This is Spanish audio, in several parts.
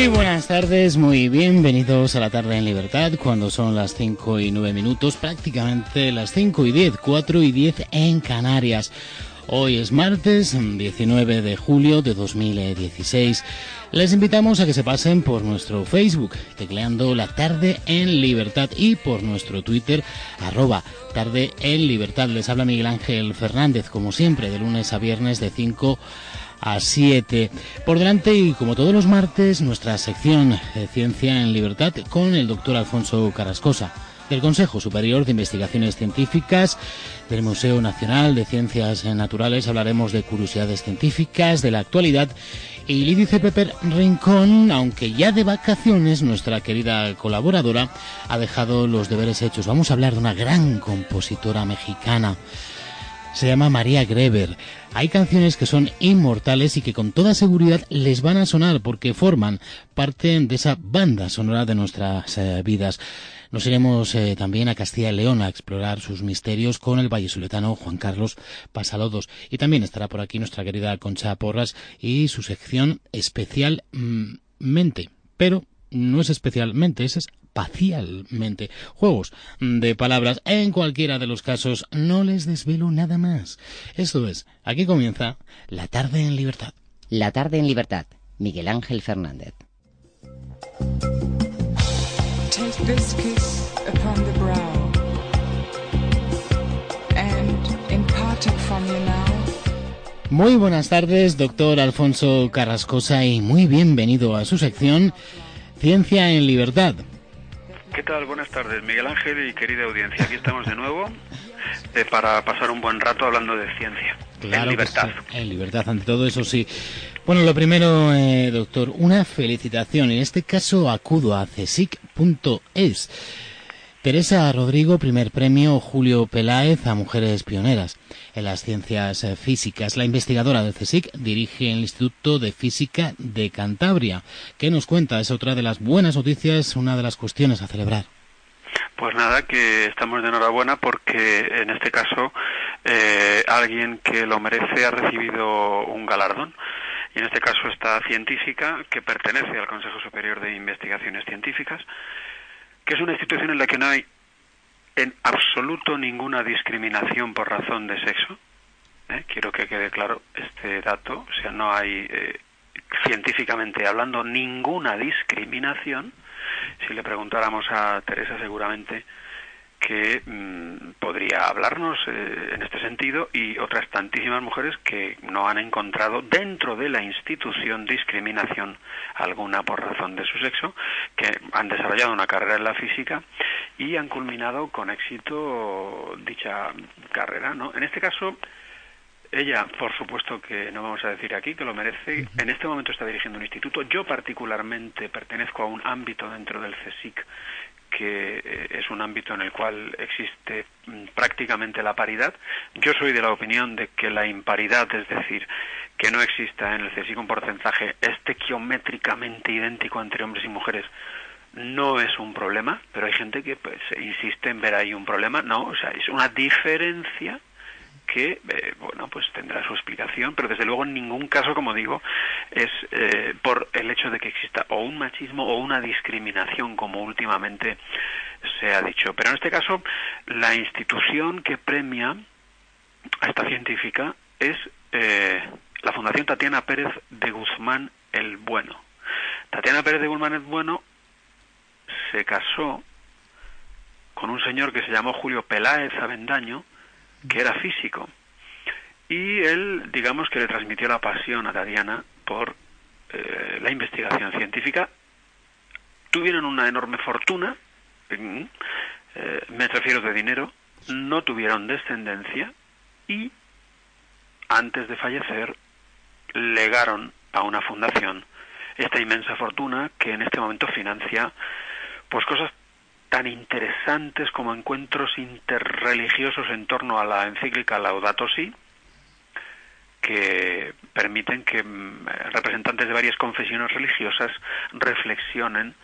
Muy buenas tardes, muy bienvenidos a la tarde en libertad cuando son las 5 y 9 minutos, prácticamente las 5 y 10, 4 y 10 en Canarias. Hoy es martes 19 de julio de 2016. Les invitamos a que se pasen por nuestro Facebook, tecleando la tarde en libertad y por nuestro Twitter, arroba tarde en libertad. Les habla Miguel Ángel Fernández, como siempre, de lunes a viernes de 5 a 7. Por delante y como todos los martes, nuestra sección de Ciencia en Libertad con el doctor Alfonso Carrascosa del Consejo Superior de Investigaciones Científicas, del Museo Nacional de Ciencias Naturales. Hablaremos de curiosidades científicas, de la actualidad. Y Lídice Pepper Rincón, aunque ya de vacaciones, nuestra querida colaboradora, ha dejado los deberes hechos. Vamos a hablar de una gran compositora mexicana. Se llama María Greber. Hay canciones que son inmortales y que con toda seguridad les van a sonar porque forman parte de esa banda sonora de nuestras eh, vidas. Nos iremos eh, también a Castilla y León a explorar sus misterios con el vallesoletano Juan Carlos Pasalodos. Y también estará por aquí nuestra querida Concha Porras y su sección especialmente. Pero no es especialmente, es espacialmente. Juegos de palabras. En cualquiera de los casos, no les desvelo nada más. Esto es, aquí comienza La tarde en libertad. La tarde en libertad. Miguel Ángel Fernández. Muy buenas tardes, doctor Alfonso Carrascosa, y muy bienvenido a su sección Ciencia en Libertad. ¿Qué tal? Buenas tardes, Miguel Ángel y querida audiencia. Aquí estamos de nuevo eh, para pasar un buen rato hablando de ciencia. Claro en libertad. En libertad, ante todo eso sí. Bueno, lo primero, eh, doctor, una felicitación. En este caso acudo a cesic.es. Teresa Rodrigo, primer premio Julio Peláez a Mujeres Pioneras en las ciencias eh, físicas. La investigadora del CSIC dirige el Instituto de Física de Cantabria. ¿Qué nos cuenta? Es otra de las buenas noticias, una de las cuestiones a celebrar. Pues nada, que estamos de enhorabuena porque en este caso eh, alguien que lo merece ha recibido un galardón. Y en este caso esta científica que pertenece al Consejo Superior de Investigaciones Científicas que es una institución en la que no hay en absoluto ninguna discriminación por razón de sexo. ¿eh? Quiero que quede claro este dato. O sea, no hay, eh, científicamente hablando, ninguna discriminación. Si le preguntáramos a Teresa, seguramente que mm, podría hablarnos eh, en este sentido y otras tantísimas mujeres que no han encontrado dentro de la institución discriminación alguna por razón de su sexo, que han desarrollado una carrera en la física y han culminado con éxito dicha carrera, ¿no? En este caso ella, por supuesto que no vamos a decir aquí que lo merece. En este momento está dirigiendo un instituto. Yo particularmente pertenezco a un ámbito dentro del CSIC que eh, es un ámbito en el cual existe mm, prácticamente la paridad. Yo soy de la opinión de que la imparidad, es decir, que no exista en el CSIC un porcentaje estequiométricamente idéntico entre hombres y mujeres, no es un problema, pero hay gente que pues, insiste en ver ahí un problema. No, o sea, es una diferencia que eh, bueno pues tendrá su explicación pero desde luego en ningún caso como digo es eh, por el hecho de que exista o un machismo o una discriminación como últimamente se ha dicho. Pero en este caso la institución que premia a esta científica es eh, la Fundación Tatiana Pérez de Guzmán el Bueno. Tatiana Pérez de Guzmán el Bueno se casó con un señor que se llamó Julio Peláez Avendaño que era físico. Y él, digamos que le transmitió la pasión a Tatiana por eh, la investigación científica. Tuvieron una enorme fortuna, eh, me refiero de dinero, no tuvieron descendencia y antes de fallecer legaron a una fundación esta inmensa fortuna que en este momento financia pues cosas tan interesantes como encuentros interreligiosos en torno a la encíclica Laudato Si, que permiten que mm, representantes de varias confesiones religiosas reflexionen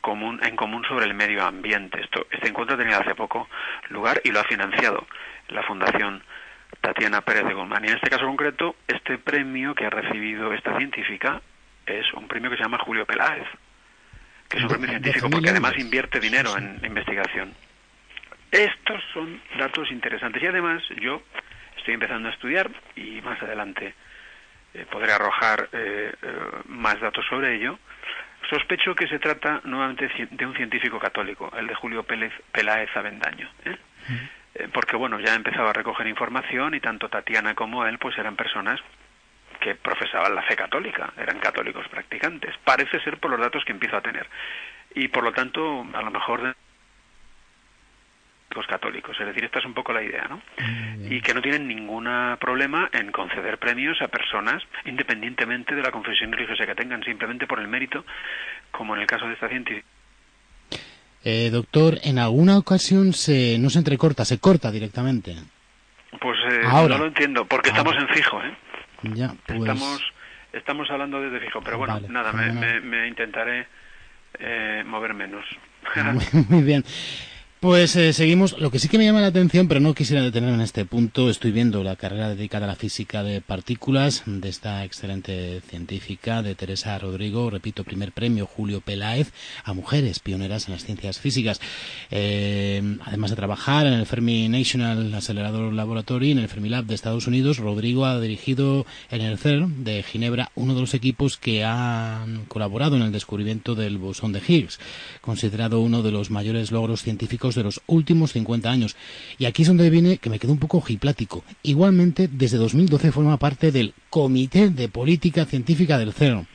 común, en común sobre el medio ambiente. Esto, este encuentro ha tenido hace poco lugar y lo ha financiado la Fundación Tatiana Pérez de Guzmán. Y en este caso concreto, este premio que ha recibido esta científica es un premio que se llama Julio Peláez, que es un premio científico porque además invierte dinero en investigación. Estos son datos interesantes y además yo estoy empezando a estudiar y más adelante eh, podré arrojar eh, eh, más datos sobre ello. Sospecho que se trata nuevamente de un científico católico, el de Julio Pérez, Peláez Avendaño. porque bueno, ya he empezado a recoger información y tanto Tatiana como él pues eran personas que profesaban la fe católica, eran católicos practicantes. Parece ser por los datos que empiezo a tener. Y por lo tanto, a lo mejor católicos. Es decir, esta es un poco la idea, ¿no? Y que no tienen ningún problema en conceder premios a personas, independientemente de la confesión religiosa que tengan, simplemente por el mérito, como en el caso de esta científica. Eh, doctor, en alguna ocasión se, no se entrecorta, se corta directamente. Pues eh, no lo entiendo, porque estamos en fijo, ¿eh? Ya, pues... Estamos, estamos hablando desde fijo, pero bueno, nada, me, me, intentaré eh, mover menos. muy bien. Pues eh, seguimos. Lo que sí que me llama la atención, pero no quisiera detenerme en este punto, estoy viendo la carrera dedicada a la física de partículas de esta excelente científica de Teresa Rodrigo, repito, primer premio Julio Peláez a mujeres pioneras en las ciencias físicas. Eh, además de trabajar en el Fermi National Accelerator Laboratory, en el Fermilab de Estados Unidos, Rodrigo ha dirigido en el CERN de Ginebra uno de los equipos que han colaborado en el descubrimiento del bosón de Higgs, considerado uno de los mayores logros científicos de los últimos 50 años. Y aquí es donde viene que me quedo un poco ojiplático. Igualmente, desde 2012 forma parte del Comité de Política Científica del CERN.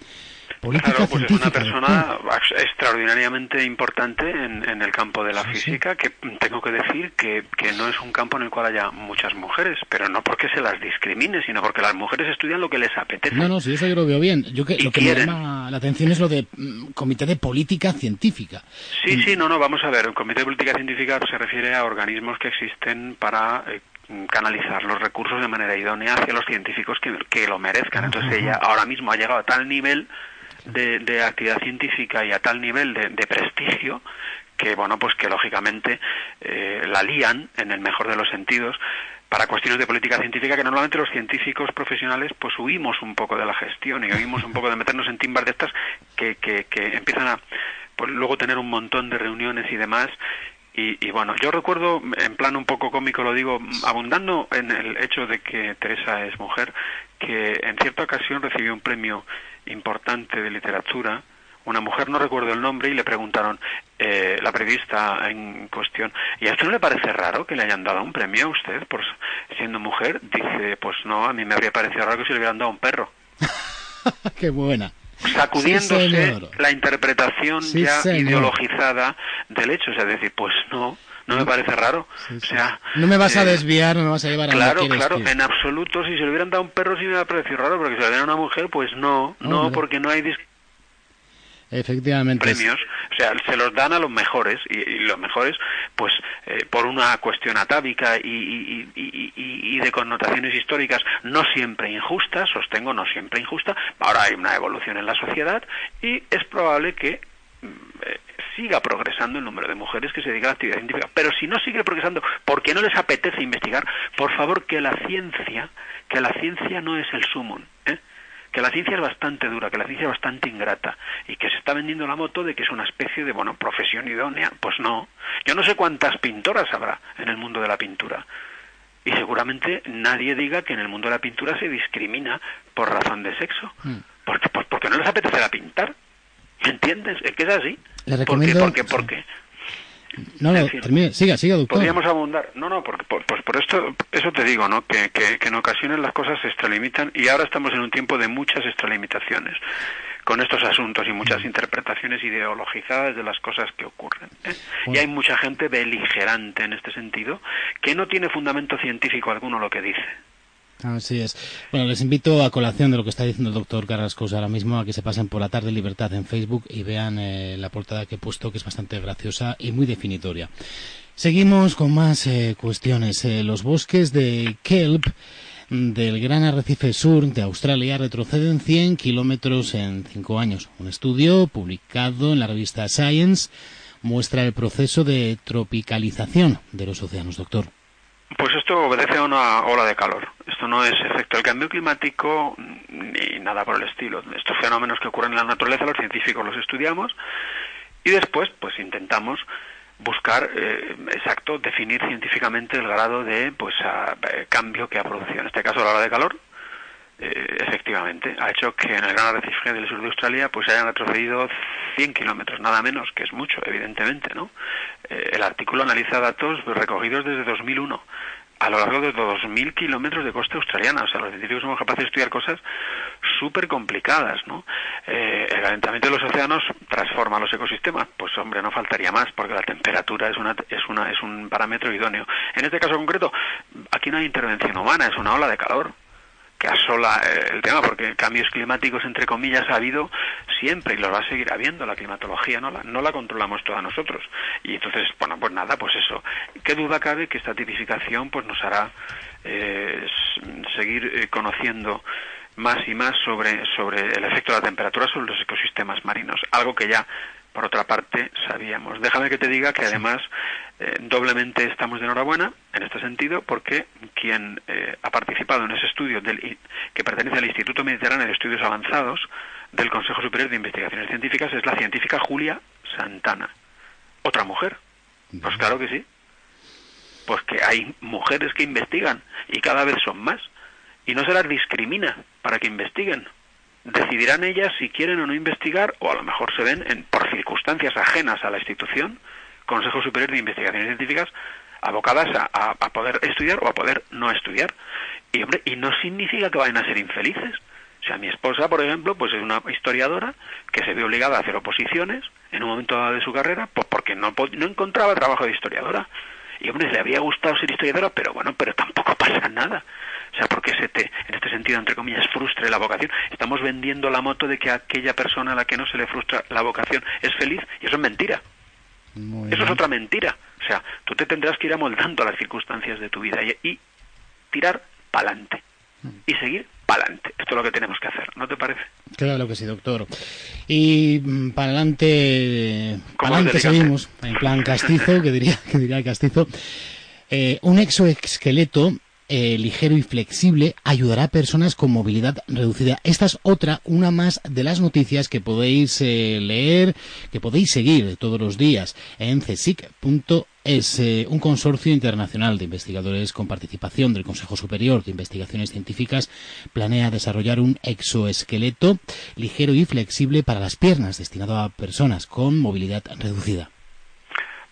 Política pues es una persona extraordinariamente importante en, el campo de la física, que tengo que decir que, que, no es un campo en el cual haya muchas mujeres, pero no porque se las discrimine, sino porque las mujeres estudian lo que les apetece. No, no, sí, eso yo lo veo bien. Yo que, lo que me llama la atención es lo de mm, Comité de Política Científica. Sí, sí, no, no, vamos a ver. El Comité de Política Científica se refiere a organismos que existen para eh, canalizar los recursos de manera idónea hacia los científicos que, que lo merezcan. Entonces ella ahora mismo ha llegado a tal nivel de, actividad científica y a tal nivel de, prestigio que bueno pues que lógicamente eh, la lían en el mejor de los sentidos para cuestiones de política científica que normalmente los científicos profesionales pues huimos un poco de la gestión y huimos un poco de meternos en timbas de estas que, que, que empiezan a pues, luego tener un montón de reuniones y demás. Y, y, bueno, yo recuerdo, en plan un poco cómico lo digo, abundando en el hecho de que Teresa es mujer, que en cierta ocasión recibió un premio importante de literatura, una mujer, no recuerdo el nombre, y le preguntaron, eh, la periodista en cuestión, ¿y a usted no le parece raro que le hayan dado un premio a usted por siendo mujer? Dice, pues no, a mí me habría parecido raro que se le hubieran dado un perro. Qué buena. Sacudiéndose la interpretación ya ideologizada del hecho, o sea, decir, pues no, no me parece raro. O sea, no me vas a eh, desviar, no me vas a llevar a Claro, claro, en absoluto. Si se le hubieran dado un perro sí me ha parecido raro, porque si le dieran a una mujer, pues no, no, porque no hay Efectivamente. premios, o sea, se los dan a los mejores y, los mejores, pues eh, por una cuestión atávica y, y, de connotaciones históricas no siempre injustas, sostengo no siempre injusta, ahora hay una evolución en la sociedad y es probable que siga progresando el número de mujeres que se dedican a la actividad científica. Pero si no sigue progresando porque no les apetece investigar, por favor que la ciencia, que la ciencia no es el sumum, ¿eh? que la ciencia es bastante dura, que la ciencia es bastante ingrata y que se está vendiendo la moto de que es una especie de, bueno, profesión idónea. Pues no. Yo no sé cuántas pintoras habrá en el mundo de la pintura. Y seguramente nadie diga que en el mundo de la pintura se discrimina por razón de sexo. Mm. Porque, pues, porque no les apetece pintar. ¿Me entiendes? Es que es así. Le recomiendo... ¿Por qué? ¿Por qué? No, no, termine, siga, siga, doctor. Podríamos abundar. No, no, porque, pues por esto, eso te digo, ¿no? Que, que, en ocasiones las cosas se extralimitan y ahora estamos en un tiempo de muchas extralimitaciones con estos asuntos y muchas mm. interpretaciones ideologizadas de las cosas que ocurren. ¿eh? Y hay mucha gente beligerante en este sentido que no tiene fundamento científico alguno lo que dice. Así es. Bueno, les invito a colación de lo que está diciendo el doctor Carrascos ahora mismo a que se pasen por la tarde Libertad en Facebook y vean eh, la portada que he puesto, que es bastante graciosa y muy definitoria. Seguimos con más eh, cuestiones. Eh, los bosques de Kelp del Gran Arrecife Sur de Australia retroceden 100 kilómetros en cinco años. Un estudio publicado en la revista Science muestra el proceso de tropicalización de los océanos, doctor. Pues esto obedece a una ola de calor. Esto no es efecto del cambio climático ni nada por el estilo. Estos fenómenos que ocurren en la naturaleza, los científicos los estudiamos y después, pues intentamos buscar, eh, exacto, definir científicamente el grado de pues eh, cambio que ha producido. En este caso, la ola de calor, eh, efectivamente, ha hecho que en el gran arrecife del sur de Australia pues hayan retrocedido 100 kilómetros, nada menos, que es mucho, evidentemente, ¿no? Eh, el artículo analiza datos recogidos desde 2001 a lo largo de 2.000 kilómetros de costa australiana. O sea, los científicos somos capaces de estudiar cosas súper complicadas, ¿no? Eh, el calentamiento de los océanos transforma los ecosistemas. Pues, hombre, no faltaría más, porque la temperatura es, una, es, una, es un parámetro idóneo. En este caso concreto, aquí no hay intervención humana, es una ola de calor que asola eh, el tema, porque cambios climáticos, entre comillas, ha habido siempre y los va a seguir habiendo. La climatología no la, no la controlamos todas nosotros. Y entonces, bueno, pues nada, pues eso. ¿Qué duda cabe que esta tipificación pues nos hará eh, seguir eh, conociendo más y más sobre, sobre el efecto de la temperatura sobre los ecosistemas marinos? Algo que ya por otra parte, sabíamos. Déjame que te diga que además eh, doblemente estamos de enhorabuena en este sentido porque quien eh, ha participado en ese estudio del, que pertenece al Instituto Mediterráneo de Estudios Avanzados del Consejo Superior de Investigaciones Científicas es la científica Julia Santana. Otra mujer. Pues claro que sí. Pues que hay mujeres que investigan y cada vez son más. Y no se las discrimina para que investiguen decidirán ellas si quieren o no investigar o a lo mejor se ven en, por circunstancias ajenas a la institución, Consejo Superior de Investigaciones Científicas, abocadas a, poder estudiar o a poder no estudiar. Y hombre, y no significa que vayan a ser infelices. O sea, mi esposa, por ejemplo, pues es una historiadora que se ve obligada a hacer oposiciones en un momento dado de su carrera, pues porque no, no encontraba trabajo de historiadora. Y hombre, le había gustado ser historiadora, pero bueno, pero tampoco pasa nada. O sea, porque se te, en este sentido, entre comillas, frustre la vocación. Estamos vendiendo la moto de que aquella persona a la que no se le frustra la vocación es feliz y eso es mentira. eso es otra mentira. O sea, tú te tendrás que ir amoldando a las circunstancias de tu vida y, tirar pa'lante mm. y seguir pa'lante. Esto es lo que tenemos que hacer, ¿no te parece? Claro que sí, doctor. Y mm, para adelante, para adelante seguimos, en plan castizo, que diría, que diría castizo. Eh, un exoesqueleto eh, ligero y flexible ayudará a personas con movilidad reducida. Esta es otra, una más de las noticias que podéis eh, leer, que podéis seguir todos los días en csic.es, eh, un consorcio internacional de investigadores con participación del Consejo Superior de Investigaciones Científicas planea desarrollar un exoesqueleto ligero y flexible para las piernas destinado a personas con movilidad reducida.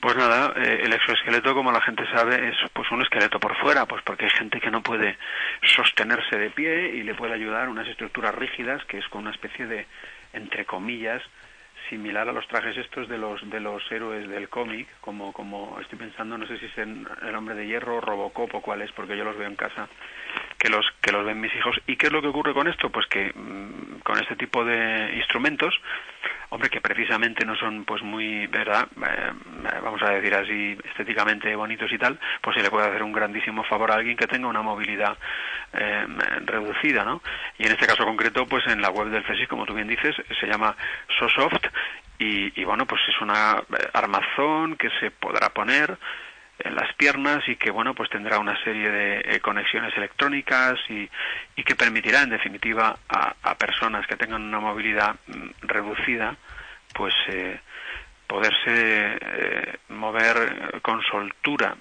Pues nada, eh, el exoesqueleto, como la gente sabe, es pues un esqueleto por fuera, pues porque hay gente que no puede sostenerse de pie y le puede ayudar unas estructuras rígidas, que es con una especie de, entre comillas, similar a los trajes estos de los de los héroes del cómic, como como estoy pensando, no sé si es el hombre de hierro, Robocop o cuál es, porque yo los veo en casa, que los que los ven mis hijos. ¿Y qué es lo que ocurre con esto? Pues que mm, con este tipo de instrumentos hombre, que precisamente no son pues muy, ¿verdad? Eh, vamos a decir así, estéticamente bonitos y tal, pues se le puede hacer un grandísimo favor a alguien que tenga una movilidad eh, reducida, ¿no? Y en este caso concreto, pues en la web del CSIS, como tú bien dices, se llama SoSoft y, bueno, pues es una eh, armazón que se podrá poner en las piernas y que bueno pues tendrá una serie de eh, conexiones electrónicas y, y, que permitirá en definitiva a, a, personas que tengan una movilidad mm, reducida pues eh, poderse eh, mover con soltura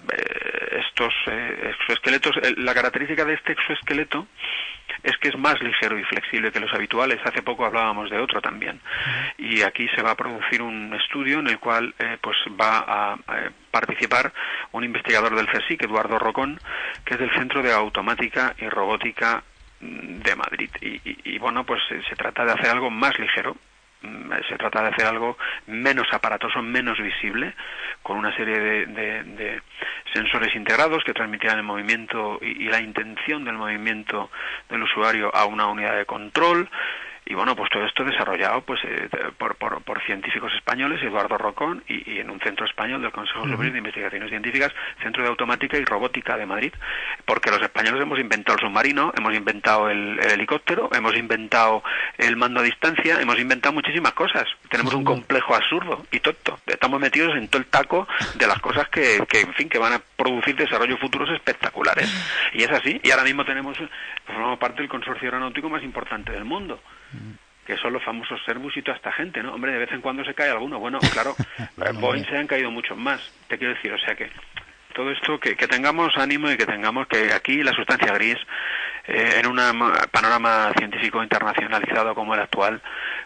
estos exoesqueletos la característica de este exoesqueleto es que es más ligero y flexible que los habituales. Hace poco hablábamos de otro también. Y aquí se va a producir un estudio en el cual eh, pues va a, participar un investigador del CSIC, Eduardo Rocón, que es del Centro de Automática y Robótica de Madrid. Y, bueno, pues eh, se trata de hacer algo más ligero, se trata de hacer algo menos aparatoso, menos visible, con una serie de, sensores integrados que transmitirán el movimiento y, la intención del movimiento del usuario a una unidad de control y bueno, pues todo esto desarrollado pues eh, por, por, por, científicos españoles, Eduardo Rocón, y, en un centro español del Consejo Superior de Investigaciones Científicas, Centro de Automática y Robótica de Madrid, porque los españoles hemos inventado el submarino, hemos inventado el, helicóptero, hemos inventado el mando a distancia, hemos inventado muchísimas cosas. Tenemos un complejo absurdo y tonto. Estamos metidos en todo el taco de las cosas que, que en fin, que van a producir desarrollos futuros espectaculares. Y es así. Y ahora mismo tenemos, formamos parte del consorcio aeronáutico más importante del mundo que son los famosos Servus y toda esta gente, ¿no? Hombre, de vez en cuando se cae alguno. Bueno, claro, Boeing se han caído muchos más, te quiero decir. O sea que todo esto, que, que tengamos ánimo y que tengamos que aquí la sustancia gris, eh, en un panorama científico internacionalizado como el actual,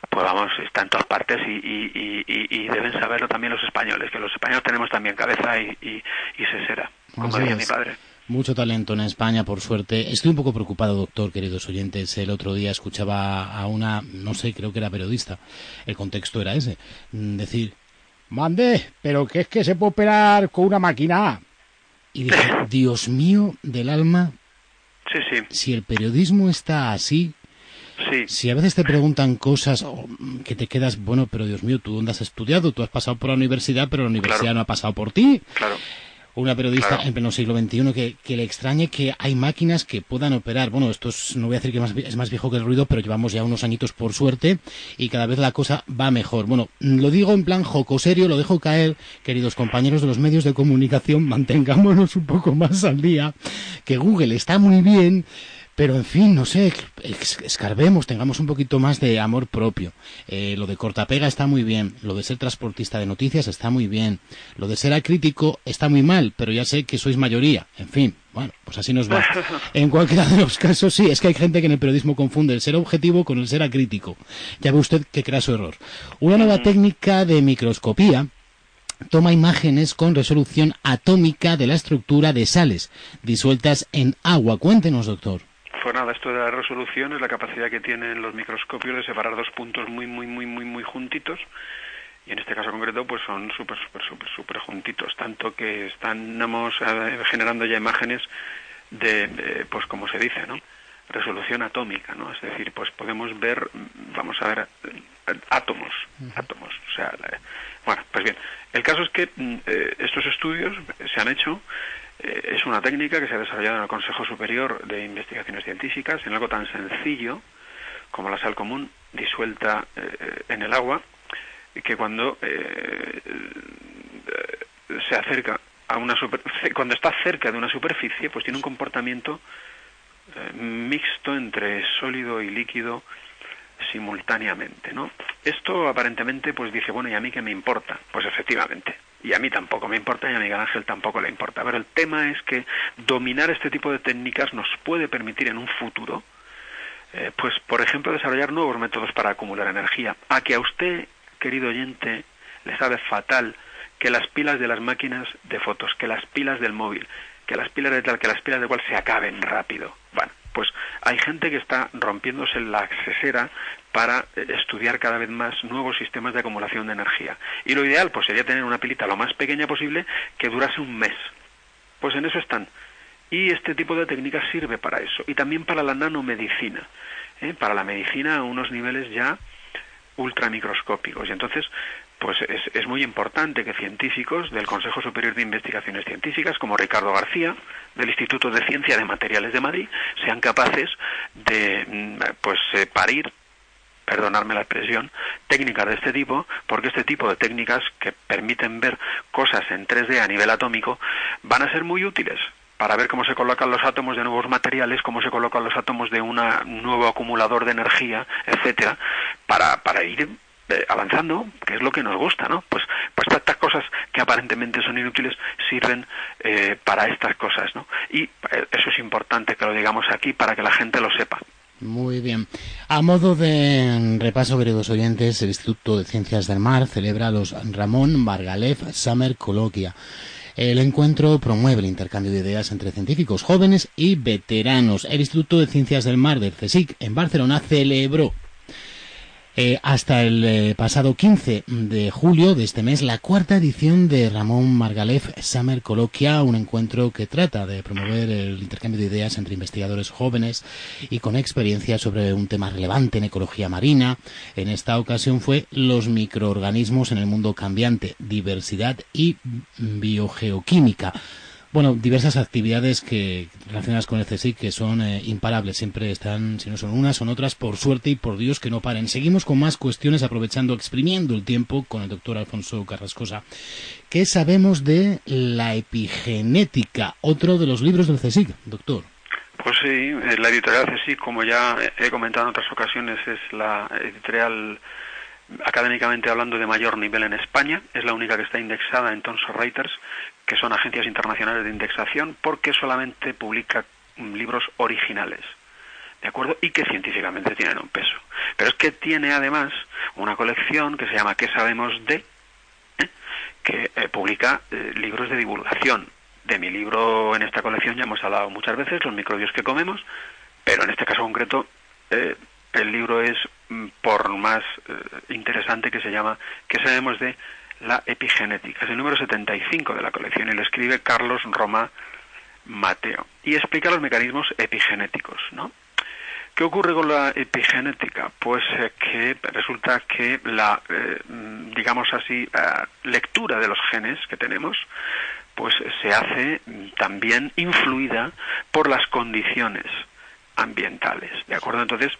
pues vamos, está en todas partes y, y, y, y deben saberlo también los españoles, que los españoles tenemos también cabeza y, y, se será, como decía mi padre. Mucho talento en España, por suerte. Estoy un poco preocupado, doctor, queridos oyentes. El otro día escuchaba a una, no sé, creo que era periodista. El contexto era ese. Mm, decir, mande, pero que es que se puede operar con una máquina. Y dije, Dios mío del alma. Sí, sí. Si el periodismo está así, Sí. Si a veces te preguntan cosas que te quedas, bueno, pero Dios mío, tú dónde has estudiado, tú has pasado por la universidad, pero la universidad no ha pasado por ti. Claro una periodista en pleno siglo XXI que, que, le extrañe que hay máquinas que puedan operar. Bueno, esto es, no voy a decir que más, es más viejo que el ruido, pero llevamos ya unos añitos por suerte y cada vez la cosa va mejor. Bueno, lo digo en plan joco serio, lo dejo caer, queridos compañeros de los medios de comunicación, mantengámonos un poco más al día, que Google está muy bien, pero en fin, no sé, escarbemos, tengamos un poquito más de amor propio. Eh, lo de cortapega está muy bien, lo de ser transportista de noticias está muy bien, lo de ser acrítico está muy mal, pero ya sé que sois mayoría. En fin, bueno, pues así nos va. En cualquiera de los casos, sí, es que hay gente que en el periodismo confunde el ser objetivo con el ser acrítico. Ya ve usted que crea su error. Una nueva técnica de microscopía toma imágenes con resolución atómica de la estructura de sales disueltas en agua. Cuéntenos, doctor. Pues nada, esto de la resolución es la capacidad que tienen los microscopios de separar dos puntos muy, muy, muy, muy, muy juntitos. Y en este caso concreto, pues son súper, súper, súper, súper juntitos. Tanto que estamos eh, generando ya imágenes de, pues como se dice, ¿no? Resolución atómica, ¿no? Es decir, pues podemos ver, vamos a ver, eh, átomos, átomos. O sea, bueno, pues bien, el caso es que mm, eh, estos estudios se han hecho es una técnica que se ha desarrollado en el Consejo Superior de Investigaciones Científicas en algo tan sencillo como la sal común disuelta eh, en el agua que cuando eh, se acerca a una cuando está cerca de una superficie pues tiene un comportamiento mixto entre sólido y líquido simultáneamente, ¿no? Esto aparentemente pues dije, bueno, ¿y a mí qué me importa? Pues efectivamente, y a mí tampoco me importa y a Miguel Ángel tampoco le importa. Pero el tema es que dominar este tipo de técnicas nos puede permitir en un futuro, eh, pues por ejemplo, desarrollar nuevos métodos para acumular energía. A que a usted, querido oyente, le sabe fatal que las pilas de las máquinas de fotos, que las pilas del móvil, que las pilas de tal, que las pilas de cual se acaben rápido. Bueno, pues hay gente que está rompiéndose la accesera para eh, estudiar cada vez más nuevos sistemas de acumulación de energía. Y lo ideal pues sería tener una pilita lo más pequeña posible que durase un mes. Pues en eso están. Y este tipo de técnicas sirve para eso. Y también para la nanomedicina. ¿eh? Para la medicina a unos niveles ya ultramicroscópicos. Y entonces, pues es, es, muy importante que científicos del Consejo Superior de Investigaciones Científicas, como Ricardo García, del Instituto de Ciencia de Materiales de Madrid, sean capaces de mm, pues eh, parir perdonarme la expresión, técnicas de este tipo, porque este tipo de técnicas que permiten ver cosas en 3D a nivel atómico van a ser muy útiles para ver cómo se colocan los átomos de nuevos materiales, cómo se colocan los átomos de un nuevo acumulador de energía, etcétera, para, para ir eh, avanzando, que es lo que nos gusta, ¿no? Pues, pues estas cosas que aparentemente son inútiles sirven eh, para estas cosas, ¿no? Y eh, eso es importante que lo digamos aquí para que la gente lo sepa. Muy bien. A modo de repaso, queridos oyentes, el Instituto de Ciencias del Mar celebra los Ramón Margalef Summer Coloquia. El encuentro promueve el intercambio de ideas entre científicos jóvenes y veteranos. El Instituto de Ciencias del Mar del CSIC en Barcelona celebró Eh, hasta el eh, pasado 15 de julio de este mes, la cuarta edición de Ramón Margalef Summer Coloquia, un encuentro que trata de promover el intercambio de ideas entre investigadores jóvenes y con experiencia sobre un tema relevante en ecología marina. En esta ocasión fue los microorganismos en el mundo cambiante, diversidad y biogeoquímica bueno, diversas actividades que relacionadas con el CSIC que son eh, imparables. Siempre están, si no son unas, son otras, por suerte y por Dios que no paren. Seguimos con más cuestiones, aprovechando, exprimiendo el tiempo con el doctor Alfonso Carrascosa. ¿Qué sabemos de la epigenética? Otro de los libros del CSIC, doctor. Pues sí, eh, la editorial CSIC, como ya he comentado en otras ocasiones, es la editorial académicamente hablando de mayor nivel en España, es la única que está indexada en Thomson Reuters, que son agencias internacionales de indexación, porque solamente publica mm, libros originales. ¿De acuerdo? Y que científicamente tienen un peso. Pero es que tiene además una colección que se llama ¿Qué sabemos de? ¿eh? que eh, publica eh, libros de divulgación. De mi libro en esta colección ya hemos hablado muchas veces, Los microbios que comemos, pero en este caso concreto el libro es mm, por más interesante que se llama ¿Qué sabemos de? La epigenética. Es el número 75 de la colección y lo escribe Carlos Roma Mateo. Y explica los mecanismos epigenéticos, ¿no? ¿Qué ocurre con la epigenética? Pues eh, que resulta que la, eh, digamos así, eh, lectura de los genes que tenemos, pues se hace también influida por las condiciones ambientales, ¿de acuerdo? Entonces,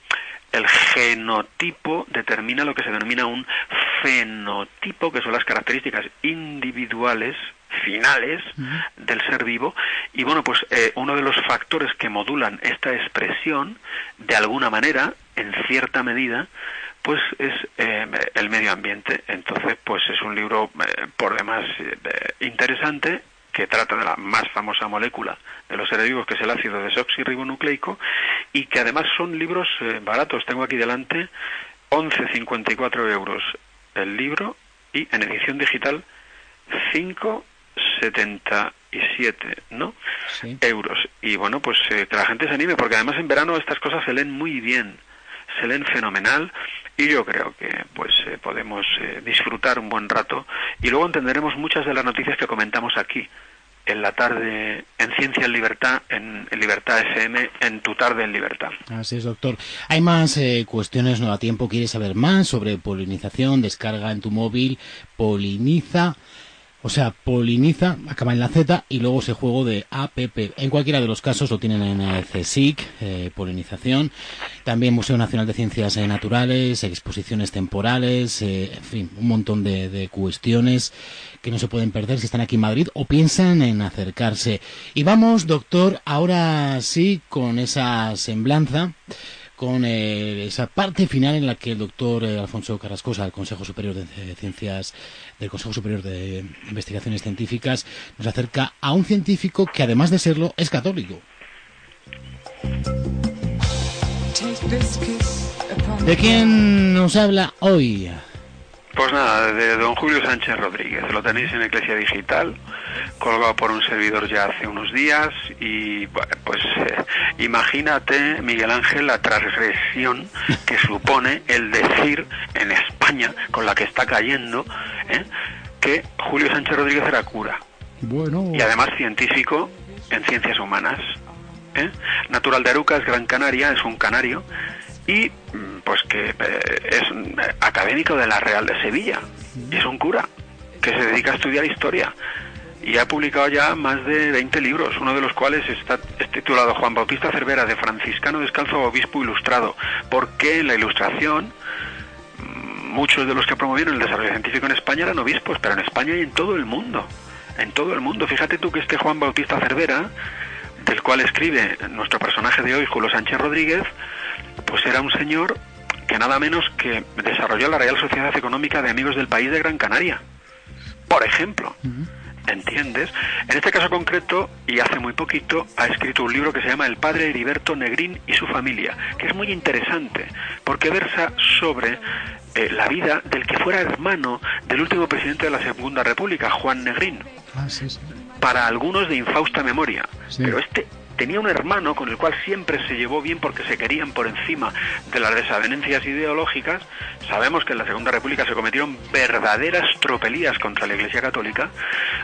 el genotipo determina lo que se denomina un fenotipo, que son las características individuales finales del ser vivo. Y bueno pues eh, uno de los factores que modulan esta expresión de alguna manera en cierta medida pues es eh, el medio ambiente. Entonces pues es un libro eh, por demás interesante que trata de la más famosa molécula de los seres vivos, que es el ácido desoxirribonucleico, y que además son libros eh, baratos. Tengo aquí delante 11,54 euros el libro y en edición digital 5,77 ¿no? euros. Y bueno, pues eh, que la gente se anime, porque además en verano estas cosas se leen muy bien, se leen fenomenal y yo creo que pues eh, podemos eh, disfrutar un buen rato y luego entenderemos muchas de las noticias que comentamos aquí en la tarde en Ciencia en Libertad, en, Libertad FM, en tu tarde en Libertad. Así es, doctor. Hay más eh, cuestiones, no da tiempo. ¿Quieres saber más sobre polinización? Descarga en tu móvil, poliniza o sea, poliniza, acaba en la Z y luego ese juego de APP. En cualquiera de los casos lo tienen en el CSIC, eh, polinización. También Museo Nacional de Ciencias eh, Naturales, exposiciones temporales, eh, en fin, un montón de, de, cuestiones que no se pueden perder si están aquí en Madrid o piensan en acercarse. Y vamos, doctor, ahora sí, con esa semblanza con eh, esa parte final en la que el doctor eh, Alfonso Carrascosa, del Consejo Superior de Ciencias, del Consejo Superior de Investigaciones Científicas, nos acerca a un científico que además de serlo es católico. ¿De quién nos habla hoy? Pues nada, de don Julio Sánchez Rodríguez. Lo tenéis en Iglesia Digital, colgado por un servidor ya hace unos días. Y pues eh, imagínate, Miguel Ángel, la transgresión que supone el decir en España, con la que está cayendo, ¿eh? que Julio Sánchez Rodríguez era cura. Bueno. Y además científico en ciencias humanas. ¿eh? Natural de Arucas, Gran Canaria, es un canario y mm, pues que es académico de la Real de Sevilla y es un cura que se dedica a estudiar historia y ha publicado ya más de 20 libros, uno de los cuales está titulado Juan Bautista Cervera, de franciscano descalzo obispo ilustrado, porque la ilustración muchos de los que promovieron el desarrollo científico en España eran obispos, pero en España y en todo el mundo, en todo el mundo. Fíjate tú que este Juan Bautista Cervera, del cual escribe nuestro personaje de hoy, Julio Sánchez Rodríguez, pues era un señor que nada menos que desarrolló la Real Sociedad Económica de Amigos del País de Gran Canaria. Por ejemplo. ¿Entiendes? En este caso concreto, y hace muy poquito, ha escrito un libro que se llama El padre Heriberto Negrín y su familia, que es muy interesante, porque versa sobre eh, la vida del que fuera hermano del último presidente de la Segunda República, Juan Negrín. Ah, sí, sí. Para algunos de infausta memoria. Pero este tenía un hermano con el cual siempre se llevó bien porque se querían por encima de las desavenencias ideológicas. Sabemos que en la Segunda República se cometieron verdaderas tropelías contra la Iglesia Católica.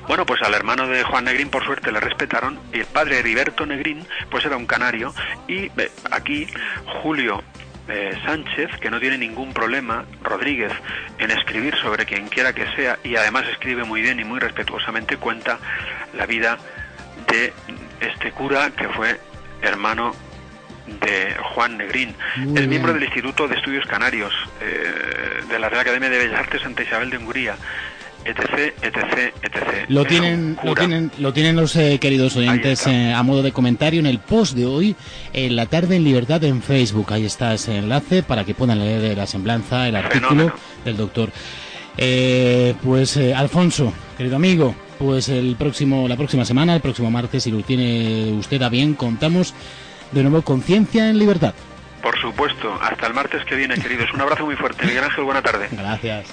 Bueno, pues al hermano de Juan Negrín por suerte le respetaron y el padre Heriberto Negrín pues era un canario y aquí Julio eh, Sánchez, que no tiene ningún problema, Rodríguez, en escribir sobre quien quiera que sea y además escribe muy bien y muy respetuosamente, cuenta la vida de este cura que fue hermano de Juan Negrín. es miembro del Instituto de Estudios Canarios eh, de la Real Academia de Bellas Artes Santa Isabel de Hungría etc, etc, etc. Lo tienen, lo tienen, lo tienen los eh, queridos oyentes eh, a modo de comentario en el post de hoy, en la tarde en libertad en Facebook. Ahí está ese enlace para que puedan leer la semblanza, el artículo del doctor. Eh, pues Alfonso, querido amigo, pues el próximo, la próxima semana, el próximo martes, si lo tiene usted a bien, contamos de nuevo Conciencia en Libertad. Por supuesto, hasta el martes que viene, queridos. Un abrazo muy fuerte. Miguel Ángel, buena tarde. Gracias.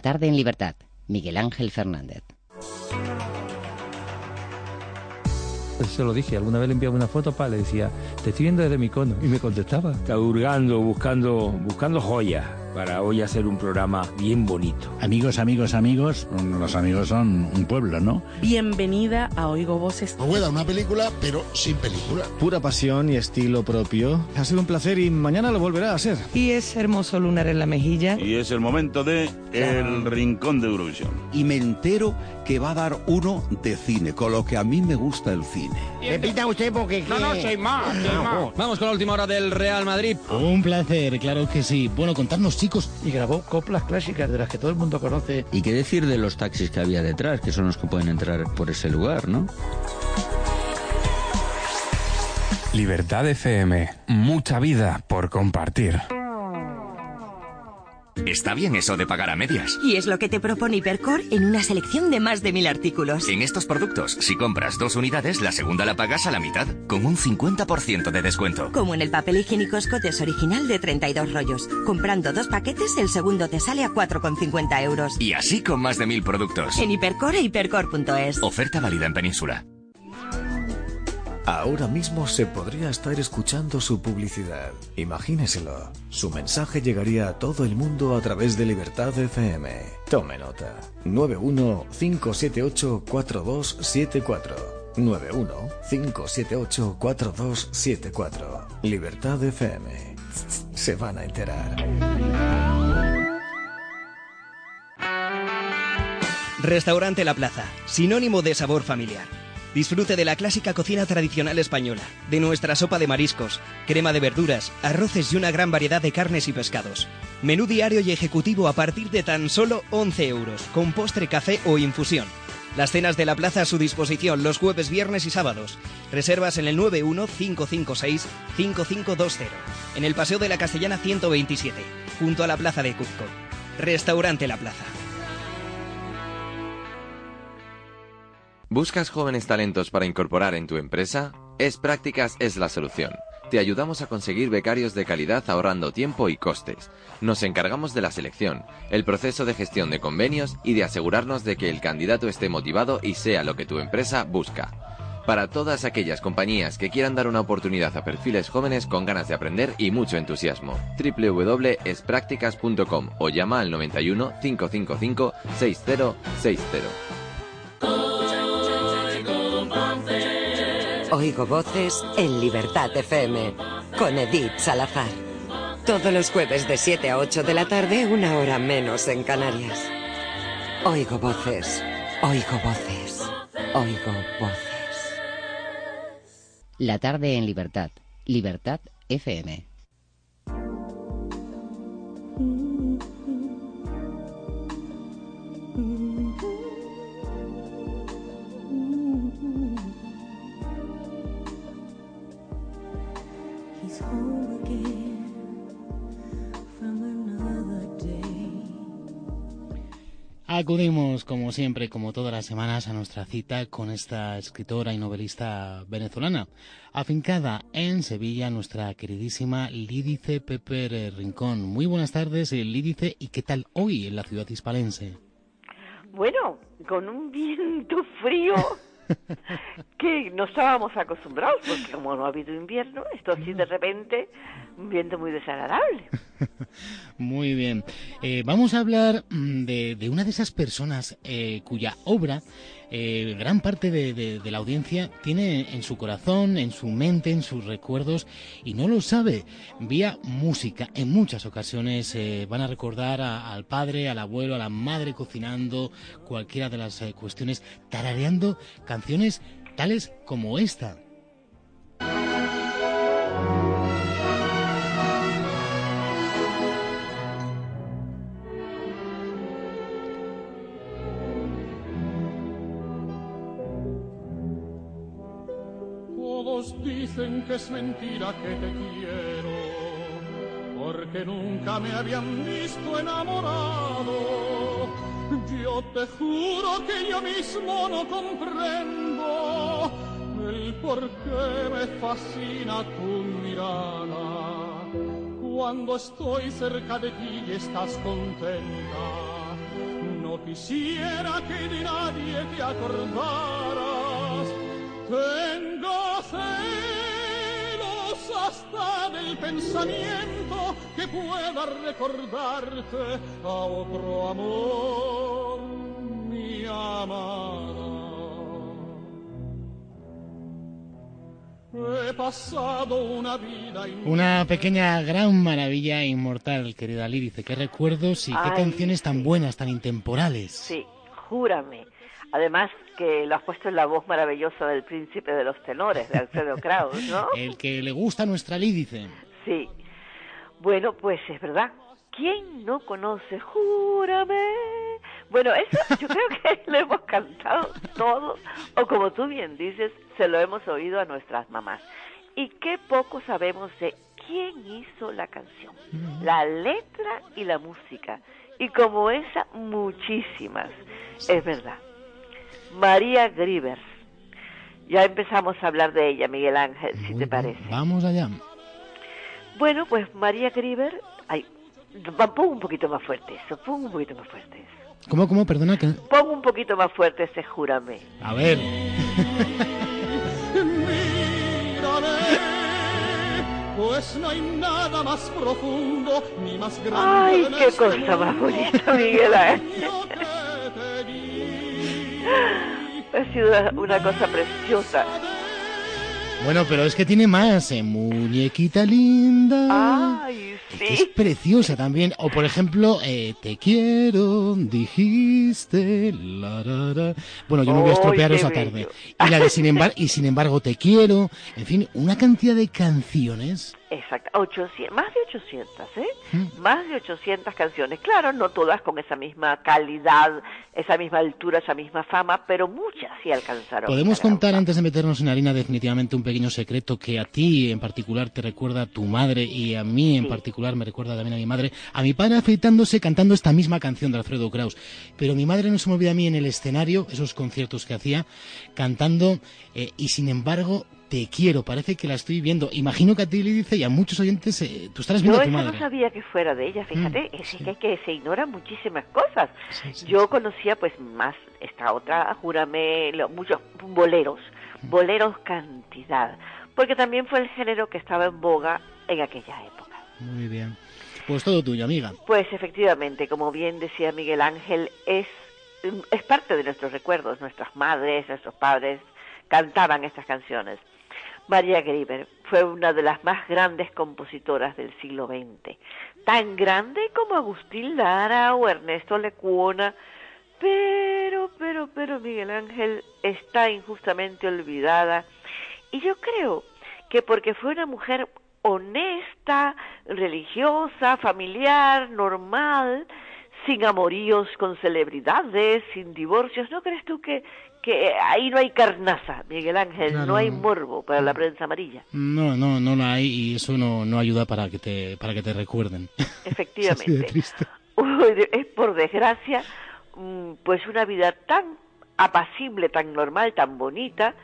La tarde en libertad. Miguel Ángel Fernández. Se lo dije, alguna vez le enviaba una foto para le decía, te estoy viendo desde mi cono. Y me contestaba. Está hurgando, buscando, buscando joyas para hoy hacer un programa bien bonito. Amigos, amigos, amigos, los amigos son un pueblo, ¿no? Bienvenida a Oigo Voces. Rueda una película, pero sin película. Pura pasión y estilo propio. Ha sido un placer y mañana lo volverá a ser. Y es hermoso lunar en la mejilla. Y es el momento de El Rincón de Eurovisión. Y me entero que va a dar uno de cine, con lo que a mí me gusta el cine. Repita usted porque... No, no, soy más, soy más. Vamos con la última hora del Real Madrid. Un placer, claro que sí. Bueno, contarnos chicos. Y grabó coplas clásicas de las que todo el mundo conoce. ¿Y qué decir de los taxis que había detrás, que son los que pueden entrar por ese lugar, no? Libertad FM. Mucha vida por compartir. Está bien eso de pagar a medias. Y es lo que te propone Hipercor en una selección de más de mil artículos. En estos productos, si compras dos unidades, la segunda la pagas a la mitad, con un 50% de descuento. Como en el papel higiénico Scottish original de 32 rollos. Comprando dos paquetes, el segundo te sale a 4,50 euros. Y así con más de mil productos. En Hipercor e hipercor.es. Oferta válida en Península. Ahora mismo se podría estar escuchando su publicidad. Imagíneselo. Su mensaje llegaría a todo el mundo a través de Libertad FM. Tome nota. 915784274. 915784274. Libertad FM. Se van a enterar. Restaurante La Plaza, sinónimo de sabor familiar. Disfrute de la clásica cocina tradicional española, de nuestra sopa de mariscos, crema de verduras, arroces y una gran variedad de carnes y pescados. Menú diario y ejecutivo a partir de tan solo 11 euros, con postre, café o infusión. Las cenas de la plaza a su disposición los jueves, viernes y sábados. Reservas en el 91556-5520, en el Paseo de la Castellana 127, junto a la Plaza de Cuzco. Restaurante La Plaza. ¿Buscas jóvenes talentos para incorporar en tu empresa? Es Prácticas es la solución. Te ayudamos a conseguir becarios de calidad ahorrando tiempo y costes. Nos encargamos de la selección, el proceso de gestión de convenios y de asegurarnos de que el candidato esté motivado y sea lo que tu empresa busca. Para todas aquellas compañías que quieran dar una oportunidad a perfiles jóvenes con ganas de aprender y mucho entusiasmo. www.espracticas.com o llama al 91 555 6060. Oigo voces en Libertad FM con Edith Salazar. Todos los jueves de 7 a 8 de la tarde, una hora menos en Canarias. Oigo voces, oigo voces, oigo voces. La tarde en Libertad. Libertad FM. Acudimos, como siempre, como todas las semanas, a nuestra cita con esta escritora y novelista venezolana, afincada en Sevilla, nuestra queridísima Lídice Pepper Rincón. Muy buenas tardes, eh, Lídice, ¿y qué tal hoy en la ciudad hispalense? Bueno, con un viento frío que no estábamos acostumbrados, porque como no ha habido invierno, esto así de repente, un viento muy desagradable. Muy bien. Eh, vamos a hablar mm, de, de, una de esas personas eh, cuya obra eh, gran parte de, la audiencia tiene en su corazón, en su mente, en sus recuerdos y no lo sabe. Vía música. En muchas ocasiones eh, van a recordar a, al padre, al abuelo, a la madre cocinando, cualquiera de las eh, cuestiones, tarareando canciones tales como esta. Dicen que es mentira que te quiero, porque nunca me habían visto enamorado. Yo te juro que yo mismo no comprendo el por qué me fascina tu mirada. Cuando estoy cerca de ti y estás contenta, yo quisiera que de nadie te acordaras. Tengo celos hasta del pensamiento que pueda recordarte a otro amor, mi amada. He pasado una vida Una pequeña gran maravilla inmortal, querida Lírice. Qué recuerdos y qué Ay, canciones tan buenas, tan intemporales. Sí, júrame. Además que lo has puesto en la voz maravillosa del príncipe de los tenores, de Alfredo Kraus, ¿no? El que le gusta a nuestra Lírice. Sí. Bueno, pues es verdad. ¿Quién no conoce Júrame? Bueno, eso yo creo que lo hemos cantado todos, o como tú bien dices, se lo hemos oído a nuestras mamás. Y qué poco sabemos de quién hizo la canción, la letra y la música. Y como esa, muchísimas. Es verdad. María Grieber. Ya empezamos a hablar de ella, Miguel Ángel, si te parece. Vamos allá. Bueno, pues María Grieber, ay, pon un poquito más fuerte eso, pon un poquito más fuerte eso. ¿Cómo, cómo? Perdona que... Pon un poquito más fuerte ese júrame. A ver. Pues no hay nada más profundo ni más grande Ay, qué cosa más bonita, Miguel Ángel. Ha sido una, cosa preciosa. Bueno, pero es que tiene más, ¿eh? Muñequita linda. Ay, que es sí. preciosa también. O por ejemplo, eh, te quiero, dijiste. la, la, la. Bueno, yo no voy a estropear esa tarde. Y la de sin embargo, y sin embargo te quiero. En fin, una cantidad de canciones. Exacto, 800, más de 800, ¿eh? Mm. Más de 800 canciones. Claro, no todas con esa misma calidad, esa misma altura, esa misma fama, pero muchas sí alcanzaron. Podemos contar antes de meternos en harina definitivamente un pequeño secreto que a ti en particular te recuerda a tu madre y a mí en particular me recuerda también a mi madre, a mi padre afeitándose cantando esta misma canción de Alfredo Kraus. Pero mi madre no se me olvida a mí en el escenario, esos conciertos que hacía, cantando eh, y sin embargo te quiero, parece que la estoy viendo. Imagino que a ti le dice y a muchos oyentes, eh, tú estarás viendo Yo a tu madre. no sabía que fuera de ella, fíjate, Mm, es que, que se ignoran muchísimas cosas. Yo conocía pues más esta otra, júrame, lo- muchos boleros, Mm. boleros cantidad, porque también fue el género que estaba en boga en aquella época. Muy bien. Pues todo tuyo, amiga. Pues efectivamente, como bien decía Miguel Ángel, es, es parte de nuestros recuerdos, nuestras madres, nuestros padres cantaban estas canciones. María Grieber fue una de las más grandes compositoras del siglo XX, tan grande como Agustín Lara o Ernesto Lecuona, pero, pero, pero Miguel Ángel está injustamente olvidada. Y yo creo que porque fue una mujer honesta, religiosa, familiar, normal, sin amoríos con celebridades, sin divorcios, ¿no crees tú que, que ahí no hay carnaza, Miguel Ángel, Claro. no hay morbo para la prensa amarilla? No, no, no la hay y eso no, no ayuda para que te, para que te recuerden. Efectivamente. Uy, es por desgracia, mm, pues una vida tan apacible, tan normal, tan bonita,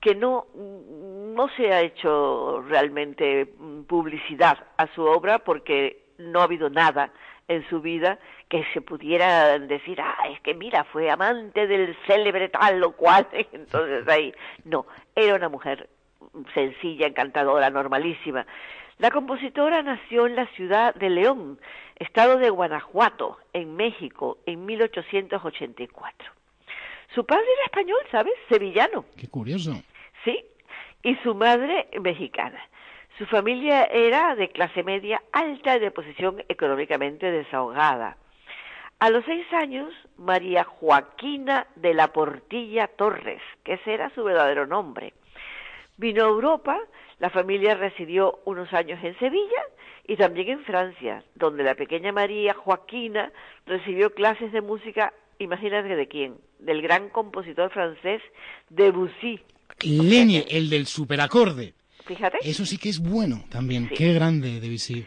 que no, mm, no se ha hecho realmente mm, publicidad a su obra porque no ha habido nada en su vida que se pudiera decir, ah, es que mira, fue amante del célebre tal o cual, entonces ahí, no, era una mujer sencilla, encantadora, normalísima. La compositora nació en la ciudad de León, estado de Guanajuato, en México, en 1884. Su padre era español, ¿sabes? Sevillano. Qué curioso. Sí, y su madre mexicana. Su familia era de clase media alta y de posición económicamente desahogada. A los seis años, María Joaquina de la Portilla Torres, que ese era su verdadero nombre, vino a Europa, la familia residió unos años en Sevilla y también en Francia, donde la pequeña María Joaquina recibió clases de música, imagínate de quién, del gran compositor francés Debussy. Lenny, el del superacorde. Fíjate. Eso sí que es bueno también. Qué grande Debussy.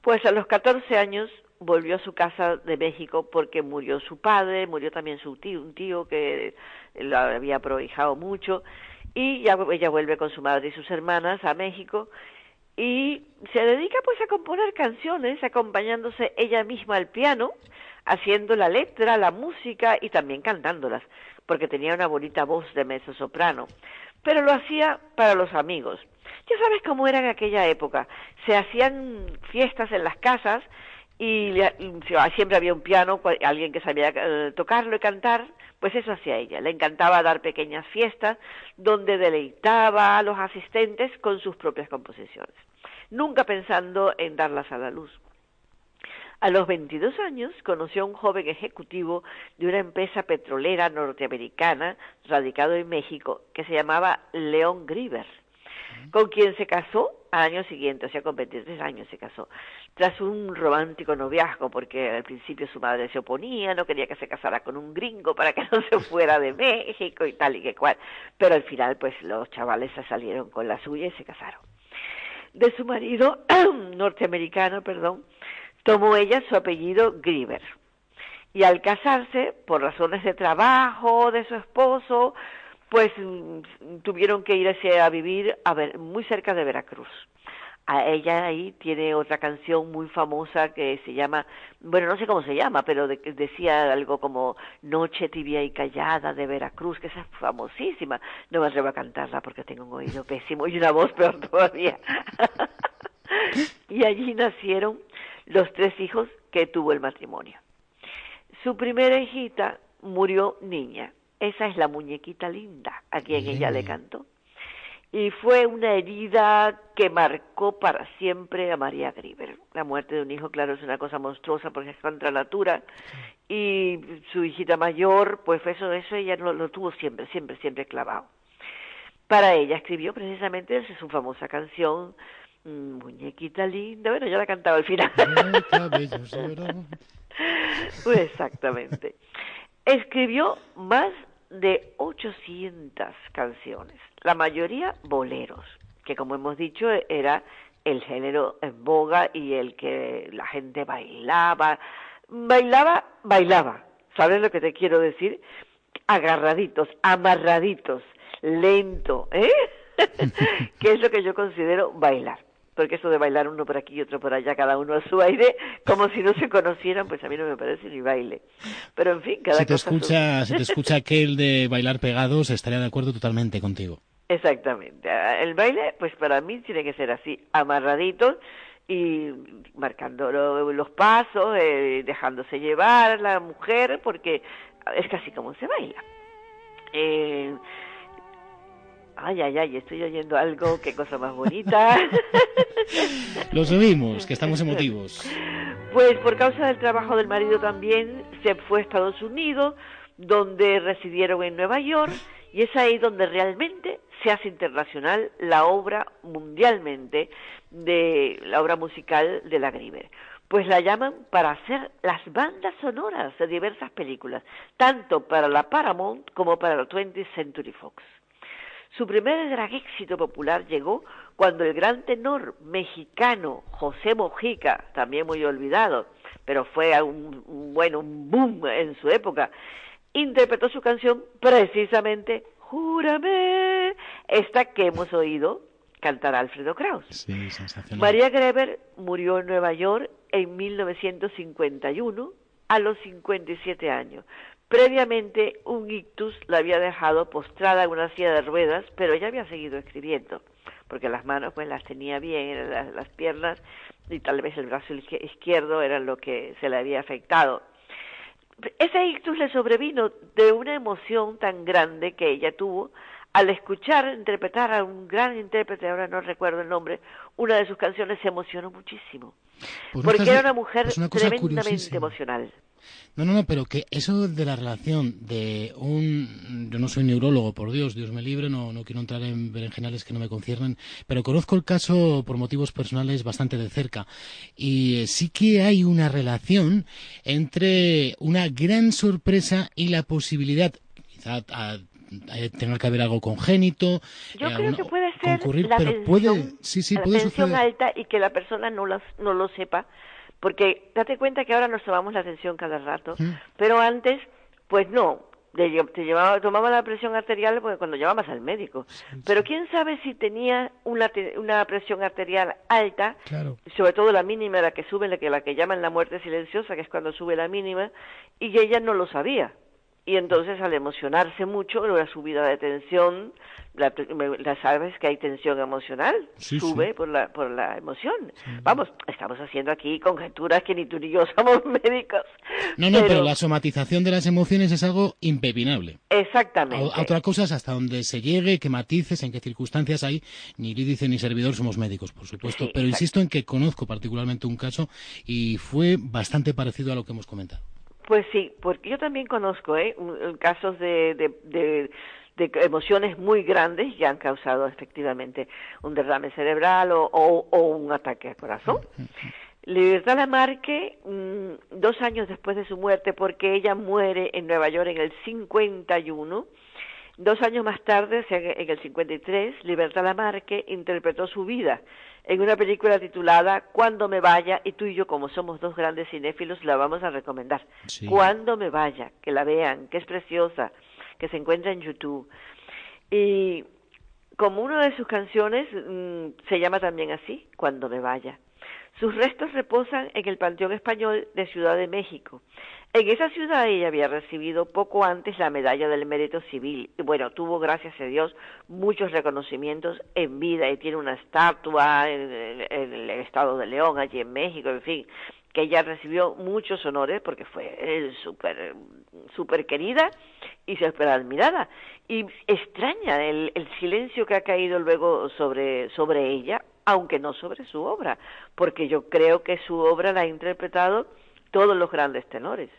Pues a los 14 años volvió a su casa de México porque murió su padre, murió también su tío, un tío que lo había prohijado mucho, y ya ella vuelve con su madre y sus hermanas a México y se dedica pues a componer canciones acompañándose ella misma al piano, haciendo la letra, la música y también cantándolas, porque tenía una bonita voz de mezzo soprano. Pero lo hacía para los amigos. Ya sabes cómo era en aquella época. Se hacían fiestas en las casas y siempre había un piano, alguien que sabía eh, tocarlo y cantar, pues eso hacía ella. Le encantaba dar pequeñas fiestas donde deleitaba a los asistentes con sus propias composiciones, nunca pensando en darlas a la luz. A los 22 años conoció a un joven ejecutivo de una empresa petrolera norteamericana radicado en México que se llamaba León Griver, con quien se casó al año siguiente, o sea, con 23 años se casó, tras un romántico noviazgo, porque al principio su madre se oponía, no quería que se casara con un gringo para que no se fuera de México y tal y que cual, pero al final pues los chavales se salieron con la suya y se casaron. De su marido norteamericano, perdón, tomó ella su apellido Griver. Y al casarse, por razones de trabajo de su esposo, pues mm, tuvieron que irse a vivir a ver, muy cerca de Veracruz. A ella ahí tiene otra canción muy famosa que se llama, bueno, no sé cómo se llama, pero decía algo como Noche tibia y callada de Veracruz, que esa es famosísima. No me atrevo a cantarla porque tengo un oído pésimo y una voz peor todavía. y allí nacieron los tres hijos que tuvo el matrimonio. Su primera hijita murió niña. Esa es la muñequita linda a quien ella le cantó. Y fue una herida que marcó para siempre a María Griver. La muerte de un hijo, claro, es una cosa monstruosa porque es contra natura. Y su hijita mayor, pues eso, eso ella lo, lo tuvo siempre, siempre, siempre clavado. Para ella escribió precisamente su famosa canción Muñequita linda, bueno, ya la cantaba al final. pues exactamente. Escribió más de 800 canciones, la mayoría boleros, que como hemos dicho era el género en boga y el que la gente bailaba, bailaba, bailaba. ¿Sabes lo que te quiero decir? Agarraditos, amarraditos, lento, ¿eh? que es lo que yo considero bailar porque eso de bailar uno por aquí y otro por allá, cada uno a su aire, como si no se conocieran, pues a mí no me parece ni baile. Pero en fin, cada si te escucha, Si te escucha aquel de bailar pegados, estaría de acuerdo totalmente contigo. Exactamente. El baile, pues para mí tiene que ser así, amarraditos y marcando los pasos, eh, dejándose llevar la mujer, porque es casi como se baila. Eh, Ay, ay, ay, estoy oyendo algo, qué cosa más bonita. Lo subimos, que estamos emotivos. Pues por causa del trabajo del marido también se fue a Estados Unidos, donde residieron en Nueva York, y es ahí donde realmente se hace internacional la obra mundialmente de la obra musical de la Griver. Pues la llaman para hacer las bandas sonoras de diversas películas, tanto para la Paramount como para la 20th Century Fox. Su primer gran éxito popular llegó cuando el gran tenor mexicano José Mojica, también muy olvidado, pero fue un, bueno, un boom en su época, interpretó su canción precisamente Júrame, esta que hemos oído cantar Alfredo Kraus. Sí, sensacional. María Greber murió en Nueva York en 1951 a los 57 años. Previamente, un ictus la había dejado postrada en una silla de ruedas, pero ella había seguido escribiendo, porque las manos pues las tenía bien, las, las piernas y tal vez el brazo izquierdo era lo que se le había afectado. Ese ictus le sobrevino de una emoción tan grande que ella tuvo al escuchar interpretar a un gran intérprete, ahora no recuerdo el nombre, una de sus canciones se emocionó muchísimo, porque era una mujer tremendamente emocional. No, no, no, pero que eso de la relación de un... Yo no soy neurólogo, por Dios, Dios me libre, no, no quiero entrar en berenjenales que no me conciernen, pero conozco el caso por motivos personales bastante de cerca. Y eh, sí que hay una relación entre una gran sorpresa y la posibilidad, quizá tenga que haber algo congénito. Yo eh, creo que puede ser concurrir, la pero puede, sí, sí, puede tensión alta y que la persona no, no lo sepa porque date cuenta que ahora nos tomamos la atención cada rato, pero antes, pues no, te llevaba, tomaba la presión arterial cuando llamabas al médico. Pero quién sabe si tenía una, una presión arterial alta, sobre todo la mínima, la que sube, la que, la que llaman la muerte silenciosa, que es cuando sube la mínima, y ella no lo sabía y entonces al emocionarse mucho, la subida de tensión, la, sabes que hay tensión emocional, sube Por, la, por la emoción. Vamos, estamos haciendo aquí conjeturas que ni tú ni yo somos médicos. No, no, pero, la somatización de las emociones es algo impepinable. Exactamente. otra cosa es hasta donde se llegue, qué matices, en qué circunstancias hay. Ni dice ni servidor somos médicos, por supuesto. pero insisto en que conozco particularmente un caso y fue bastante parecido a lo que hemos comentado. Pues sí, porque yo también conozco ¿eh? casos de, de, emociones muy grandes que han causado efectivamente un derrame cerebral o, o, un ataque al corazón. Libertad Lamarque, mm, dos años después de su muerte, porque ella muere en Nueva York en el 51, dos años más tarde, en el 53, Libertad Lamarque interpretó su vida en una película titulada Cuando me vaya, y tú y yo, como somos dos grandes cinéfilos, la vamos a recomendar. Cuando me vaya, que la vean, que es preciosa, que se encuentra en YouTube. Y como una de sus canciones mm, se llama también así, Cuando me vaya. Sus restos reposan en el Panteón Español de Ciudad de México. En esa ciudad ella había recibido poco antes la medalla del mérito civil. Y bueno, tuvo, gracias a Dios, muchos reconocimientos en vida y tiene una estatua en, el estado de León, allí en México, en fin, que ella recibió muchos honores porque fue súper super querida y súper admirada. Y extraña el, el silencio que ha caído luego sobre, sobre ella, aunque no sobre su obra, porque yo creo que su obra la ha interpretado todos los grandes tenores.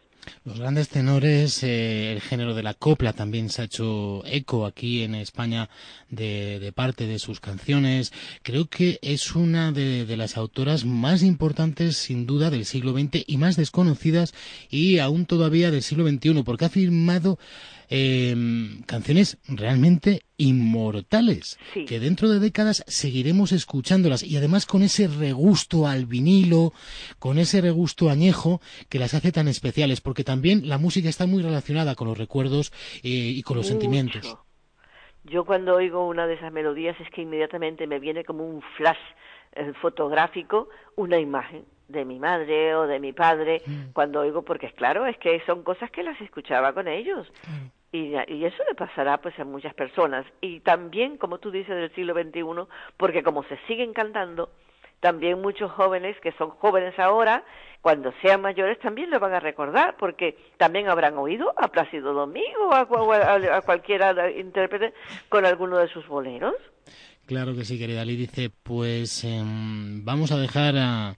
Los grandes tenores, eh, el género de la copla también se ha hecho eco aquí en España de, parte de sus canciones. Creo que es una de, de, las autoras más importantes, sin duda, del siglo XX y más desconocidas y aún todavía del siglo XXI, porque ha firmado Em, canciones realmente inmortales, que dentro de décadas seguiremos escuchándolas. Y además con ese regusto al vinilo, con ese regusto añejo que las hace tan especiales, porque también la música está muy relacionada con los recuerdos eh, y con los sentimientos. Yo cuando oigo una de esas melodías es que inmediatamente me viene como un flash eh, fotográfico, una imagen de mi madre o de mi padre mm. cuando oigo porque es claro es que son cosas que las escuchaba con ellos y, eso le pasará pues a muchas personas y también como tú dices del siglo XXI porque como se siguen cantando también muchos jóvenes que son jóvenes ahora cuando sean mayores también lo van a recordar porque también habrán oído a Plácido Domingo o a, a, cualquiera intérprete con alguno de sus boleros Claro que sí, querida Lee. Dice, pues em, vamos a dejar a,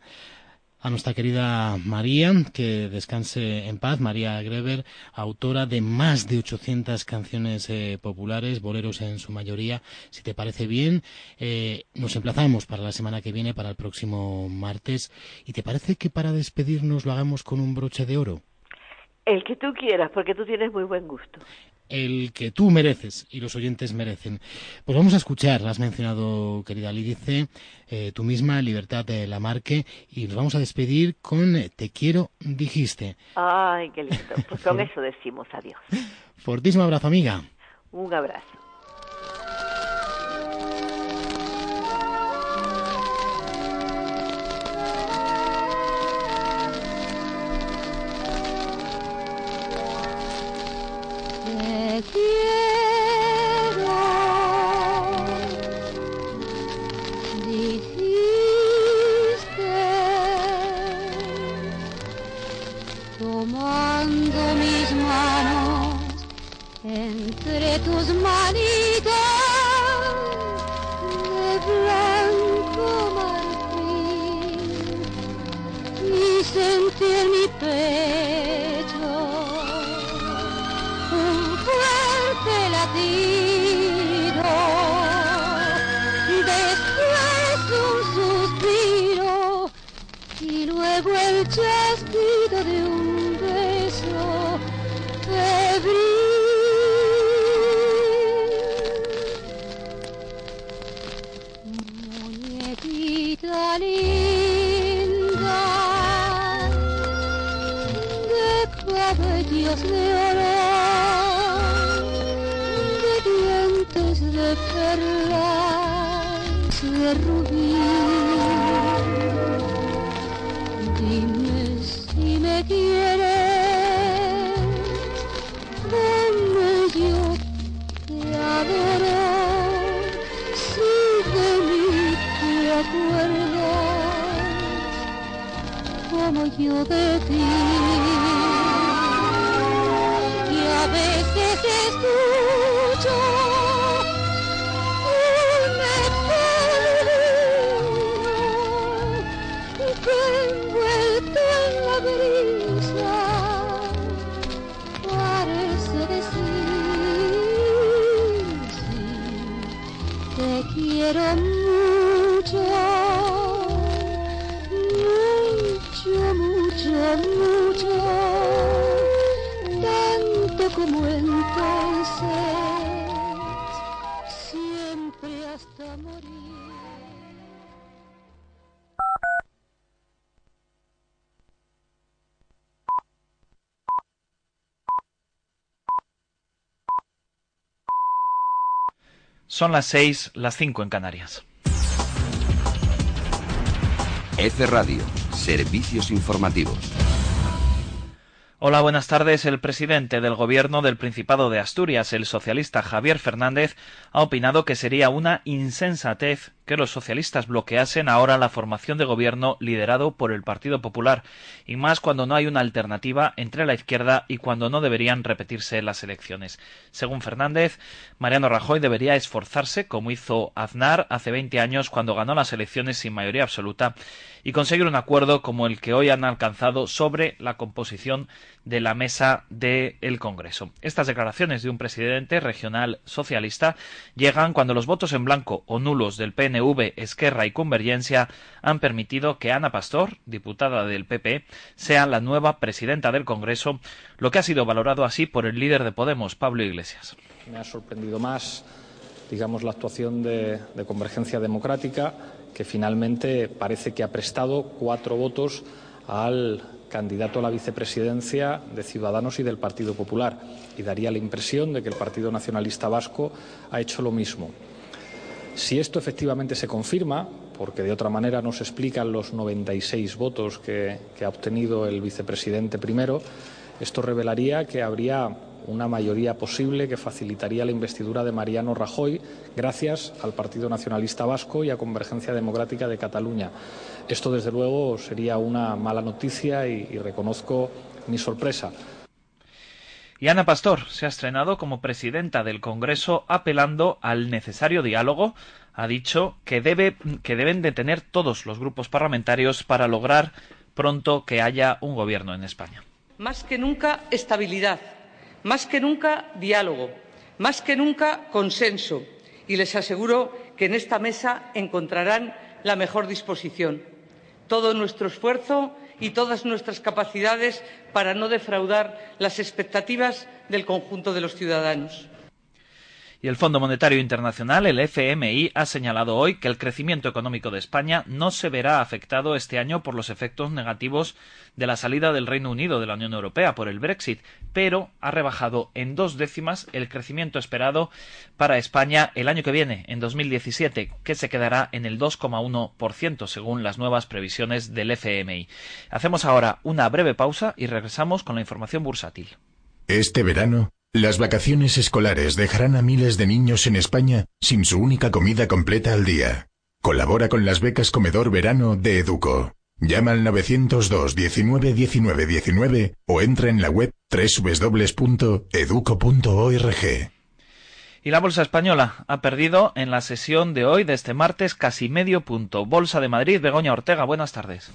a nuestra querida María, que descanse en paz, María Greber, autora de más de 800 canciones eh, populares, boleros en su mayoría. Si te parece bien, eh, nos emplazamos para la semana que viene, para el próximo martes. ¿Y te parece que para despedirnos lo hagamos con un broche de oro? El que tú quieras, porque tú tienes muy buen gusto el que tú mereces y los oyentes merecen. Pues vamos a escuchar, has mencionado, querida Lídice, eh, tú misma, Libertad de la Marque, y nos vamos a despedir con Te quiero, dijiste. Ay, qué lindo. Pues con eso decimos adiós. Fortísimo abrazo, amiga. Un abrazo. Son las 6, las 5 en Canarias. F Radio, servicios informativos. Hola, buenas tardes. El presidente del Gobierno del Principado de Asturias, el socialista Javier Fernández, ha opinado que sería una insensatez que los socialistas bloqueasen ahora la formación de gobierno liderado por el Partido Popular, y más cuando no hay una alternativa entre la izquierda y cuando no deberían repetirse las elecciones. Según Fernández, Mariano Rajoy debería esforzarse, como hizo Aznar hace 20 años cuando ganó las elecciones sin mayoría absoluta, y conseguir un acuerdo como el que hoy han alcanzado sobre la composición de la mesa del Congreso. Estas declaraciones de un presidente regional socialista llegan cuando los votos en blanco o nulos del PNV, Esquerra y Convergencia han permitido que Ana Pastor, diputada del PP, sea la nueva presidenta del Congreso, lo que ha sido valorado así por el líder de Podemos, Pablo Iglesias. Me ha sorprendido más, digamos, la actuación de, de Convergencia Democrática, que finalmente parece que ha prestado cuatro votos al candidato a la vicepresidencia de Ciudadanos y del Partido Popular. Y daría la impresión de que el Partido Nacionalista Vasco ha hecho lo mismo. Si esto efectivamente se confirma, porque de otra manera no se explican los 96 votos que, ha obtenido el vicepresidente primero, esto revelaría que habría una mayoría posible que facilitaría la investidura de Mariano Rajoy gracias al Partido Nacionalista Vasco y a Convergencia Democrática de Cataluña. Esto, desde luego, sería una mala noticia y reconozco mi sorpresa. Y Ana Pastor se ha estrenado como presidenta del Congreso apelando al necesario diálogo. Ha dicho que, debe, que deben de tener todos los grupos parlamentarios para lograr pronto que haya un gobierno en España. Más que nunca estabilidad, más que nunca diálogo, más que nunca consenso. Y les aseguro que en esta mesa encontrarán la mejor disposición. Todo nuestro esfuerzo y todas nuestras capacidades para no defraudar las expectativas del conjunto de los ciudadanos. Y el Fondo Monetario Internacional, el FMI, ha señalado hoy que el crecimiento económico de España no se verá afectado este año por los efectos negativos de la salida del Reino Unido de la Unión Europea por el Brexit, pero ha rebajado en dos décimas el crecimiento esperado para España el año que viene, en 2017, que se quedará en el 2,1% según las nuevas previsiones del FMI. Hacemos ahora una breve pausa y regresamos con la información bursátil. Este verano, las vacaciones escolares dejarán a miles de niños en España sin su única comida completa al día. Colabora con las becas Comedor Verano de Educo. Llama al 902 19 19 19 o entra en la web www.educo.org. Y la bolsa española ha perdido en la sesión de hoy de este martes casi medio punto. Bolsa de Madrid, Begoña Ortega, buenas tardes.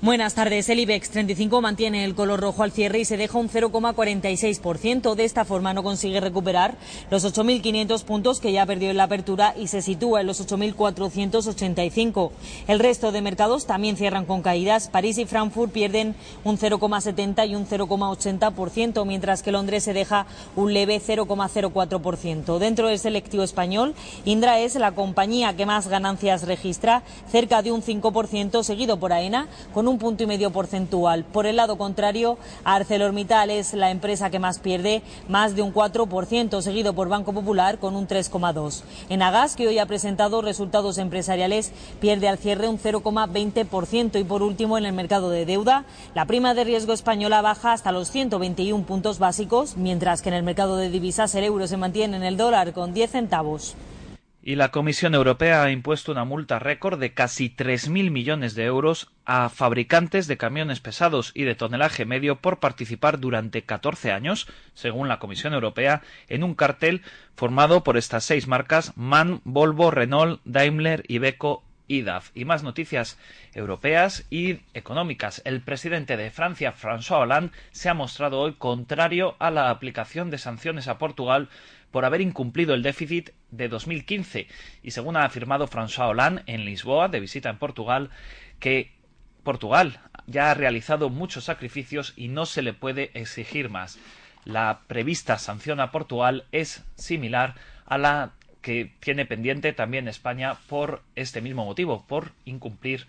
Buenas tardes. El IBEX 35 mantiene el color rojo al cierre y se deja un 0,46%. De esta forma no consigue recuperar los 8.500 puntos que ya perdió en la apertura y se sitúa en los 8.485. El resto de mercados también cierran con caídas. París y Frankfurt pierden un 0,70 y un 0,80%, mientras que Londres se deja un leve 0,04%. Dentro del selectivo español, Indra es la compañía que más ganancias registra, cerca de un 5%, seguido por AENA, con un punto y medio porcentual. Por el lado contrario, ArcelorMittal es la empresa que más pierde, más de un 4%, seguido por Banco Popular con un 3,2%. En Agas, que hoy ha presentado resultados empresariales, pierde al cierre un 0,20% y por último en el mercado de deuda, la prima de riesgo española baja hasta los 121 puntos básicos, mientras que en el mercado de divisas el euro se mantiene en el dólar con 10 centavos. Y la Comisión Europea ha impuesto una multa récord de casi 3.000 millones de euros a fabricantes de camiones pesados y de tonelaje medio por participar durante 14 años, según la Comisión Europea, en un cartel formado por estas seis marcas MAN, Volvo, Renault, Daimler, Iveco IDAF. Y más noticias europeas y económicas. El presidente de Francia, François Hollande, se ha mostrado hoy contrario a la aplicación de sanciones a Portugal por haber incumplido el déficit de 2015. Y según ha afirmado François Hollande en Lisboa, de visita en Portugal, que Portugal ya ha realizado muchos sacrificios y no se le puede exigir más. La prevista sanción a Portugal es similar a la que tiene pendiente también España por este mismo motivo, por incumplir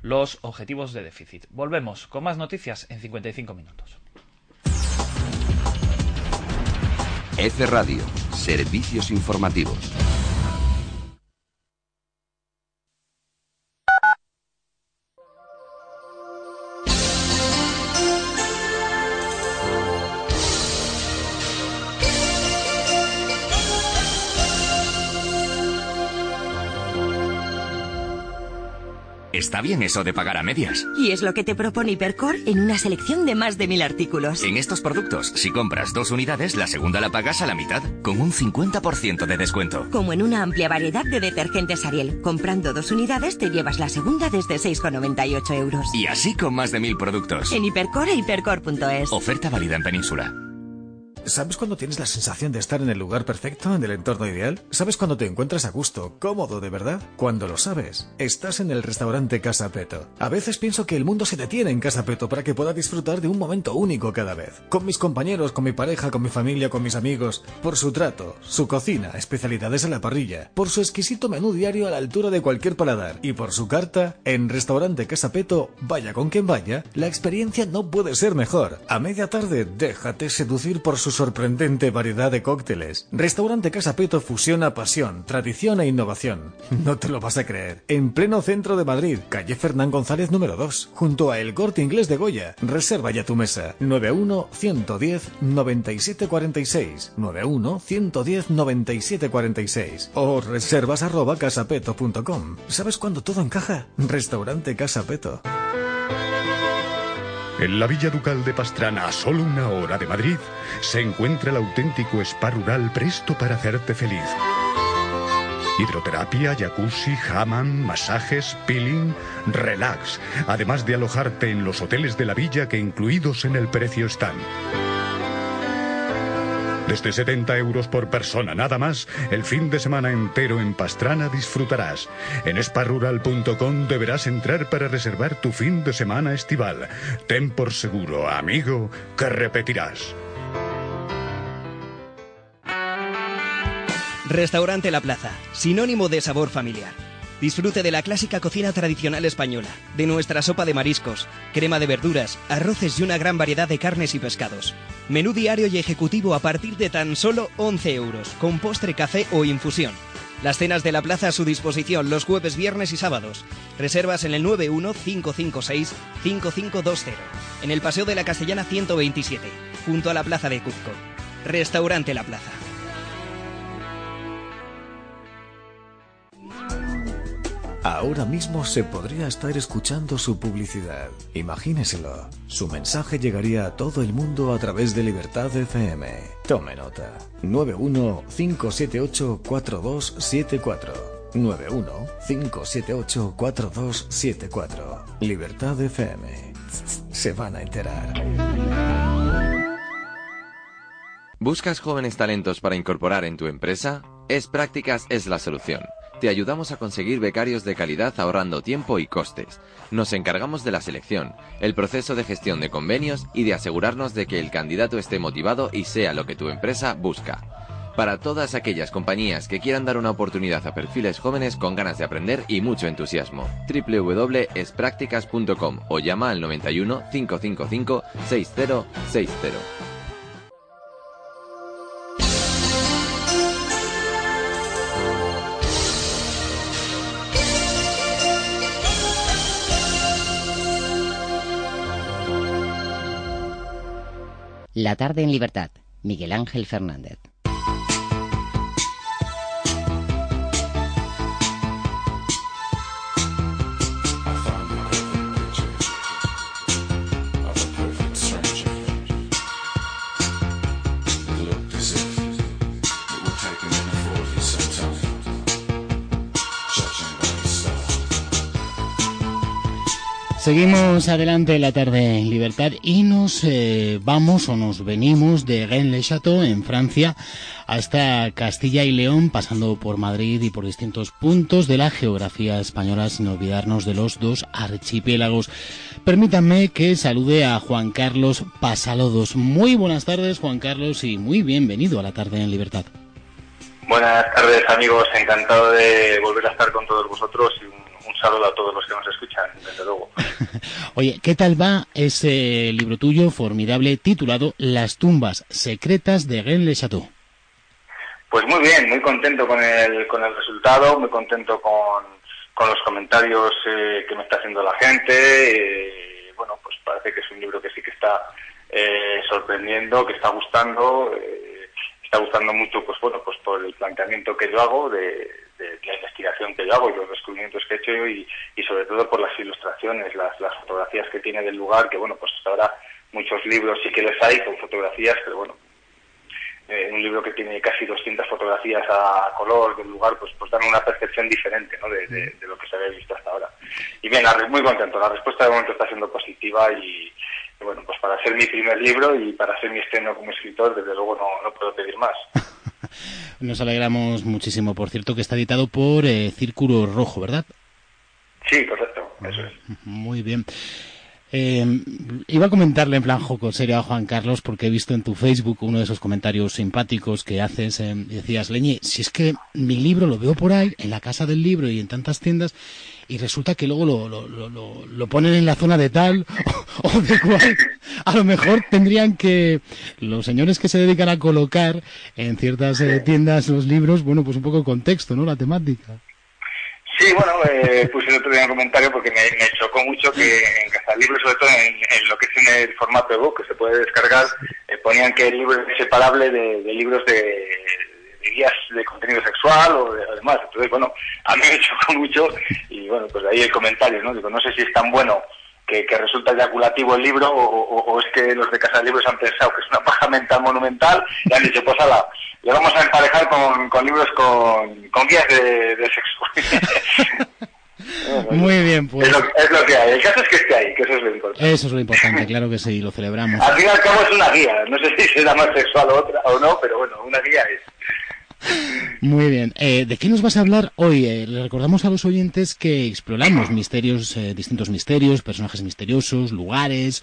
los objetivos de déficit. Volvemos con más noticias en 55 minutos. F Radio, servicios informativos. Está bien eso de pagar a medias. Y es lo que te propone Hipercor en una selección de más de mil artículos. En estos productos, si compras dos unidades, la segunda la pagas a la mitad, con un 50% de descuento. Como en una amplia variedad de detergentes Ariel. Comprando dos unidades te llevas la segunda desde 6,98 euros. Y así con más de mil productos. En Hipercor e hipercor.es. Oferta válida en Península. ¿Sabes cuando tienes la sensación de estar en el lugar perfecto, en el entorno ideal? ¿Sabes cuando te encuentras a gusto, cómodo de verdad? Cuando lo sabes, estás en el restaurante Casa Peto. A veces pienso que el mundo se detiene en Casa Peto para que pueda disfrutar de un momento único cada vez. Con mis compañeros, con mi pareja, con mi familia, con mis amigos. Por su trato, su cocina, especialidades a la parrilla. Por su exquisito menú diario a la altura de cualquier paladar. Y por su carta, en restaurante Casa Peto, vaya con quien vaya, la experiencia no puede ser mejor. A media tarde, déjate seducir por su sorprendente variedad de cócteles. Restaurante Casa Peto fusiona pasión, tradición e innovación. No te lo vas a creer. En pleno centro de Madrid, calle Fernán González número 2, junto a El Corte Inglés de Goya. Reserva ya tu mesa. 91 110 9746 91 110 9746 o reservas arroba casapeto.com. ¿Sabes cuándo todo encaja? Restaurante Casa Peto. En la Villa Ducal de Pastrana, a solo una hora de Madrid, se encuentra el auténtico spa rural presto para hacerte feliz. Hidroterapia, jacuzzi, hammam, masajes, peeling, relax, además de alojarte en los hoteles de la villa que incluidos en el precio están. Desde 70 euros por persona nada más, el fin de semana entero en Pastrana disfrutarás. En sparrural.com deberás entrar para reservar tu fin de semana estival. Ten por seguro, amigo, que repetirás. Restaurante La Plaza, sinónimo de sabor familiar. Disfrute de la clásica cocina tradicional española, de nuestra sopa de mariscos, crema de verduras, arroces y una gran variedad de carnes y pescados. Menú diario y ejecutivo a partir de tan solo 11 euros, con postre, café o infusión. Las cenas de la plaza a su disposición los jueves, viernes y sábados. Reservas en el 91556-5520, en el Paseo de la Castellana 127, junto a la Plaza de Cuzco. Restaurante La Plaza. Ahora mismo se podría estar escuchando su publicidad. Imagíneselo. Su mensaje llegaría a todo el mundo a través de Libertad FM. Tome nota. 915784274. 915784274. Libertad FM. Se van a enterar. ¿Buscas jóvenes talentos para incorporar en tu empresa? Es Prácticas es la solución. Te ayudamos a conseguir becarios de calidad ahorrando tiempo y costes. Nos encargamos de la selección, el proceso de gestión de convenios y de asegurarnos de que el candidato esté motivado y sea lo que tu empresa busca. Para todas aquellas compañías que quieran dar una oportunidad a perfiles jóvenes con ganas de aprender y mucho entusiasmo. www.espracticas.com o llama al 91 555 6060. La tarde en libertad. Miguel Ángel Fernández. Seguimos adelante la tarde en libertad y nos eh, vamos o nos venimos de Rennes-le-Château en Francia hasta Castilla y León, pasando por Madrid y por distintos puntos de la geografía española, sin olvidarnos de los dos archipiélagos. Permítanme que salude a Juan Carlos Pasalodos. Muy buenas tardes, Juan Carlos, y muy bienvenido a la tarde en libertad. Buenas tardes, amigos. Encantado de volver a estar con todos vosotros saludo a todos los que nos escuchan, desde luego. Oye, ¿qué tal va ese libro tuyo formidable titulado Las tumbas secretas de Rennes-le-Château? Pues muy bien, muy contento con el, con el resultado, muy contento con, con los comentarios eh, que me está haciendo la gente. eh, bueno, pues parece que es un libro que sí que está eh, sorprendiendo, que está gustando. eh, está gustando mucho, pues bueno, pues por el planteamiento que yo hago, de, de la investigación que yo hago y los descubrimientos que he hecho y, y sobre todo por las ilustraciones, las, las fotografías que tiene del lugar, que bueno, pues hasta ahora muchos libros sí que les hay con fotografías, pero bueno, eh, un libro que tiene casi 200 fotografías a color del lugar, pues, pues dan una percepción diferente ¿no? de, de- de lo que se había visto hasta ahora. Y bien, muy contento, la respuesta de momento está siendo positiva y, y bueno, pues para ser mi primer libro y para ser mi estreno como escritor, desde luego no, no puedo pedir más. Nos alegramos muchísimo, por cierto, que está editado por eh, Círculo Rojo, ¿verdad? Sí, correcto, eso es. Muy bien. Eh, iba a comentarle en plan joco serio a Juan Carlos porque he visto en tu Facebook uno de esos comentarios simpáticos que haces eh, decías, Leñe, si es que mi libro lo veo por ahí, en la casa del libro y en tantas tiendas, y resulta que luego lo, lo, lo, lo- ponen en la zona de tal o, o de cual. A lo mejor tendrían que los señores que se dedican a colocar en ciertas eh, tiendas los libros, bueno, pues un poco el contexto, ¿no? La temática. Sí, bueno, eh, puse el otro día un comentario porque me, chocó mucho que en Cazalibros, sobre todo en, lo que es en el formato ebook que se puede descargar, eh, ponían que el libro es separable de, de libros de, de guías de contenido sexual o de, demás. Entonces, bueno, a mí me chocó mucho bueno, pues de ahí el comentario, ¿no? Digo, no sé si es tan bueno que, que resulta eyaculativo el libro o, o- o es que los de Casa Libros han pensado que es una paja mental monumental y han dicho, pues ala, le vamos a emparejar con, con libros con, con guías de, de sexo. Muy bien, pues. Es lo, es lo que hay. El caso es que esté ahí, que eso es lo importante. Eso es lo importante, claro que sí, lo celebramos. Al fin y al cabo es una guía. No sé si será más sexual o otra o no, pero bueno, una guía es. Muy bien. Eh, ¿De qué nos vas a hablar hoy? Eh, le recordamos a los oyentes que exploramos misterios, eh, distintos misterios, personajes misteriosos, lugares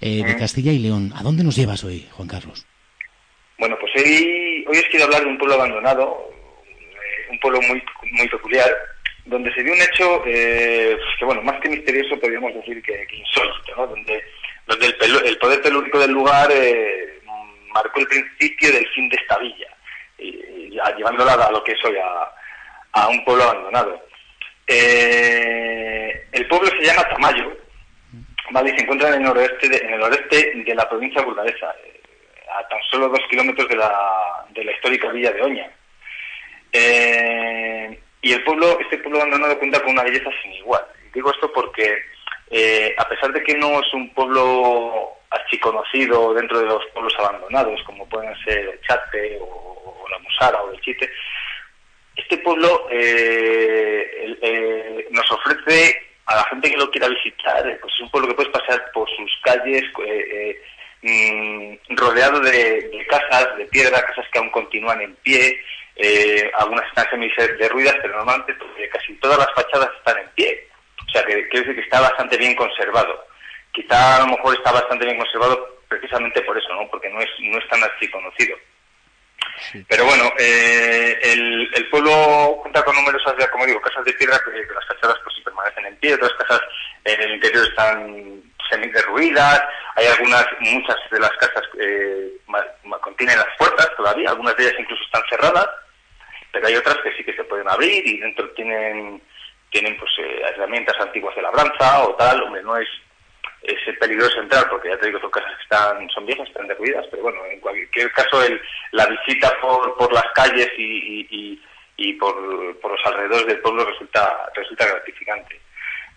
eh, de Castilla y León. ¿A dónde nos llevas hoy, Juan Carlos? Bueno, pues hoy, hoy os quiero hablar de un pueblo abandonado, eh, un pueblo muy, muy peculiar, donde se dio un hecho eh, que, bueno, más que misterioso podríamos decir que, que insólito, ¿no? Donde, donde el, el poder telúrico del lugar eh, marcó el principio del fin de esta villa, y, y ya llevándola a lo que es hoy, a, a un pueblo abandonado. Eh, el pueblo se llama Tamayo, ¿vale? y se encuentra en el noroeste de, en el noreste de la provincia burgalesa, eh, a tan solo dos kilómetros de la, de la histórica villa de Oña. Eh, y el pueblo, este pueblo abandonado cuenta con una belleza sin igual. Digo esto porque, eh, a pesar de que no es un pueblo archiconocido dentro de los pueblos abandonados, como pueden ser Chate o, o la Musara o el Chite, este pueblo eh, eh, nos ofrece a la gente que lo quiera visitar, eh, pues es un pueblo que puedes pasear por sus calles, mm, rodeado de, casas de piedra, casas que aún continúan en pie, algunas están semi derruidas, pero normalmente casi todas las fachadas están en pie. O sea, que quiere decir que está bastante bien conservado. Quizá a lo mejor está bastante bien conservado precisamente por eso, ¿no? Porque no es, no es tan Pero bueno, eh, el, el pueblo cuenta con numerosas, ya como digo, casas de piedra, que las fachadas pues permanecen en pie, otras casas en el interior están semi derruidas, hay algunas, muchas de las casas eh, contienen las puertas todavía, algunas de ellas incluso están cerradas, pero hay otras que sí que se pueden abrir y dentro tienen tienen pues eh, herramientas antiguas de labranza o tal, hombre, no es es peligroso entrar porque ya te digo son casas que están son viejas están derruidas pero bueno en cualquier caso el, la visita por, por las calles y, y, por, por los alrededores del pueblo resulta resulta gratificante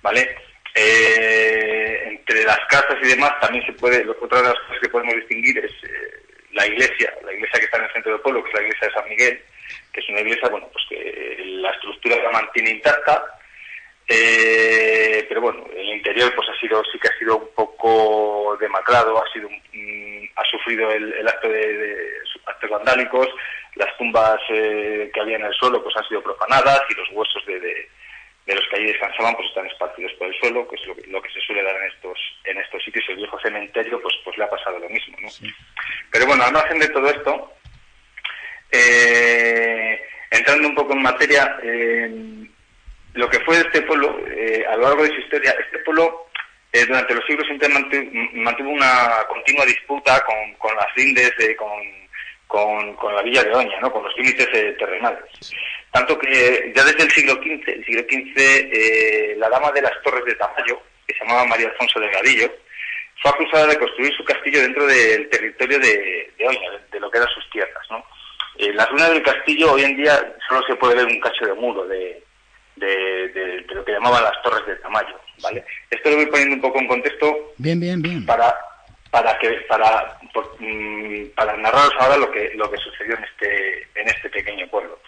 vale Eh, entre las casas y demás también se puede otra de las cosas que podemos distinguir es eh, la iglesia la iglesia que está en el centro del pueblo que es la iglesia de San Miguel que es una iglesia bueno pues que la estructura la mantiene intacta Eh, pero bueno, el interior pues ha sido sí que ha sido un poco demacrado, ha sido mm, ha sufrido el, el acto de, de actos vandálicos, las tumbas eh, que había en el suelo pues han sido profanadas y los huesos de, de, de los que allí descansaban pues están esparcidos por el suelo, que es lo, que- lo que se suele dar en estos en estos sitios. El viejo cementerio pues pues le ha pasado lo mismo, ¿no? Pero bueno, al margen de todo esto, eh, entrando un poco en materia, eh, lo que fue este pueblo, eh, a lo largo de su historia, este pueblo eh, durante los siglos mantuvo una continua disputa con, con las lindes, eh, con, con, con la villa de Oña, ¿no? con los límites eh, terrenales. Tanto que ya desde el siglo XV, el siglo XV, eh, la dama de las Torres de Tamayo, que se llamaba María Alfonso de Gadillo, fue acusada de construir su castillo dentro del territorio de, de Oña, de, de lo que eran sus tierras. ¿no? En la ruina del castillo hoy en día solo se puede ver un cacho de muro de, de, de- de lo que llamaban las Torres de Tamayo. ¿vale? Esto lo voy poniendo un poco en contexto Bien, bien, bien. para para que para por- mm, para narraros ahora lo que lo que sucedió en este en este pequeño pueblo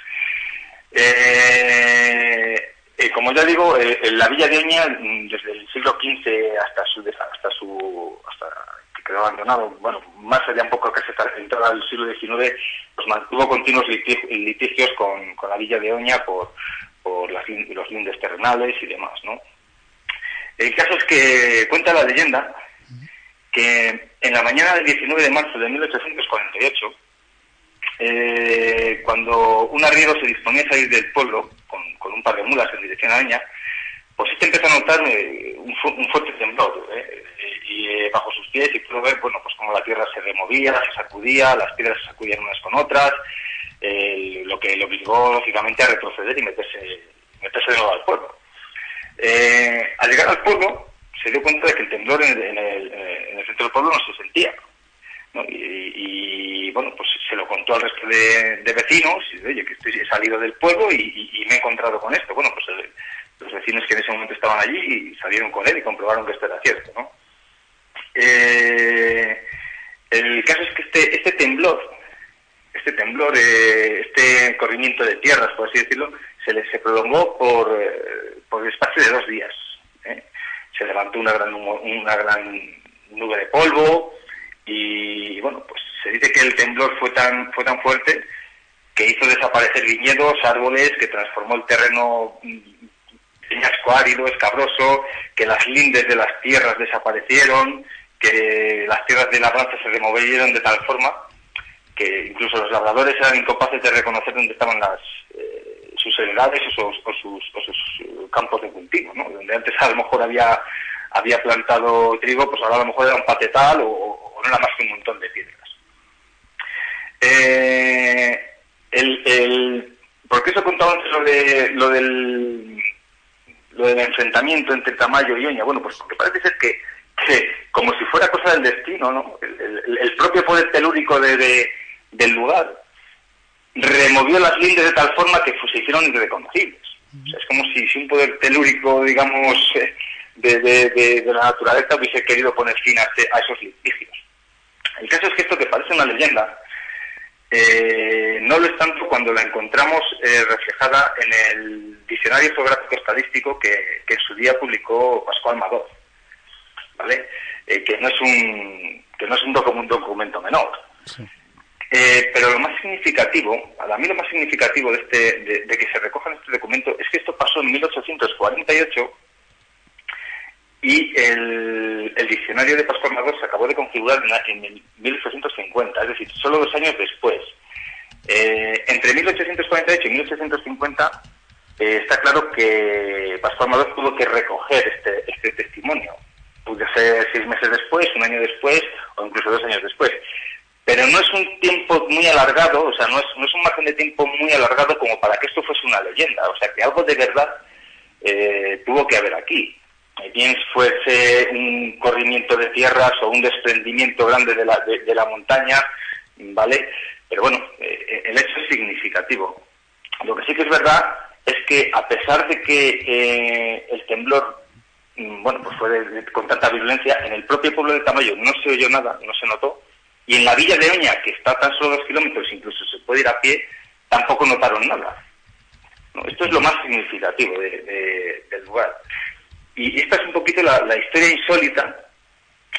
Eh, eh, como ya digo eh, en la villa de Oña mm, desde el siglo XV hasta su hasta su hasta que quedó abandonado bueno más allá un poco que se entrada al siglo XIX pues mantuvo continuos liti- litigios con, con la villa de Oña por por las los lindes terrenales y demás no el caso es que cuenta la leyenda que en la mañana del 19 de marzo de 1848, eh, cuando un arriero se disponía a salir del pueblo con, un par de mulas en dirección a Oña, pues este empezó a notar eh, un, fu- un fuerte temblor eh, y eh, bajo sus pies y pudo ver, bueno, pues como la tierra se removía, se sacudía, las piedras se sacudían unas con otras, eh, lo que le obligó lógicamente a retroceder y meterse, meterse de nuevo al pueblo. Eh, al llegar al pueblo, se dio cuenta de que el temblor en el, en el- en el centro del pueblo no se sentía. Y, y, bueno, pues se lo contó al resto de, vecinos, y oye, que estoy, he salido del pueblo y, me he encontrado con esto. Bueno, pues el- los vecinos que en ese momento estaban allí salieron con él y comprobaron que esto era cierto, ¿no? Eh, el caso es que este, este temblor, este temblor, eh, este corrimiento de tierras, por así decirlo, se, le, se prolongó por, eh, por el espacio de dos días. ¿eh? Se levantó una gran, una gran nube de polvo y, bueno, pues se dice que el temblor fue tan, fue tan fuerte que hizo desaparecer viñedos, árboles, que transformó el terreno mm, peñasco árido, escabroso, que las lindes de las tierras desaparecieron, que las tierras de labranza se removieron de tal forma que incluso los labradores eran incapaces de reconocer dónde estaban las eh, sus heredades o sus, o sus, o sus, eh, campos de cultivo, ¿no? Donde antes a lo mejor había había plantado trigo, pues ahora a lo mejor era un patetal o, no era más que un montón de piedras. Eh, el, el, ¿Por qué os he contado antes lo, de, lo del lo del enfrentamiento entre Tamayo y Oña? Bueno, pues porque parece ser que, que como si fuera cosa del destino, ¿no? El, propio poder telúrico de- del lugar removió las lindes de tal forma que se hicieron irreconocibles. Es como si, un poder telúrico, digamos, de, la naturaleza hubiese querido poner fin a, este- a esos litigios. El caso es que esto que parece una leyenda, eh, no lo es tanto cuando la encontramos eh, reflejada en el Diccionario Geográfico Estadístico que, en su día publicó Pascual Mador, ¿vale? Eh, que no es un que no es un documento menor. Eh, pero lo más significativo, a mí lo más significativo de, este, de, que se recoja en este documento es que esto pasó en 1848 y el, el diccionario de Pascual Mador se acabó de configurar en, en 1850, es decir, solo dos años después. Eh, entre 1848 y 1850 eh, está claro que Pascual Mador tuvo que recoger este, este testimonio. Pudo ser seis meses después, un año después o incluso dos años después. Pero no es un tiempo muy alargado, o sea, no es, no es un margen de tiempo muy alargado como para que esto fuese una leyenda. O sea, que algo de verdad eh, tuvo que haber aquí. Bien fuese un corrimiento de tierras o un desprendimiento grande de la, de, la montaña, ¿vale? Pero bueno, eh, el hecho es significativo. Lo que sí que es verdad es que a pesar de que eh, el temblor, mm, bueno, pues fue de- con tanta violencia, en el propio pueblo de Tamayo no se oyó nada, no se notó, y en la villa de Oña, que está a tan solo dos kilómetros, incluso se puede ir a pie, tampoco notaron nada. ¿no? Esto es lo más significativo de- de- del lugar. Y esta es un poquito la, historia insólita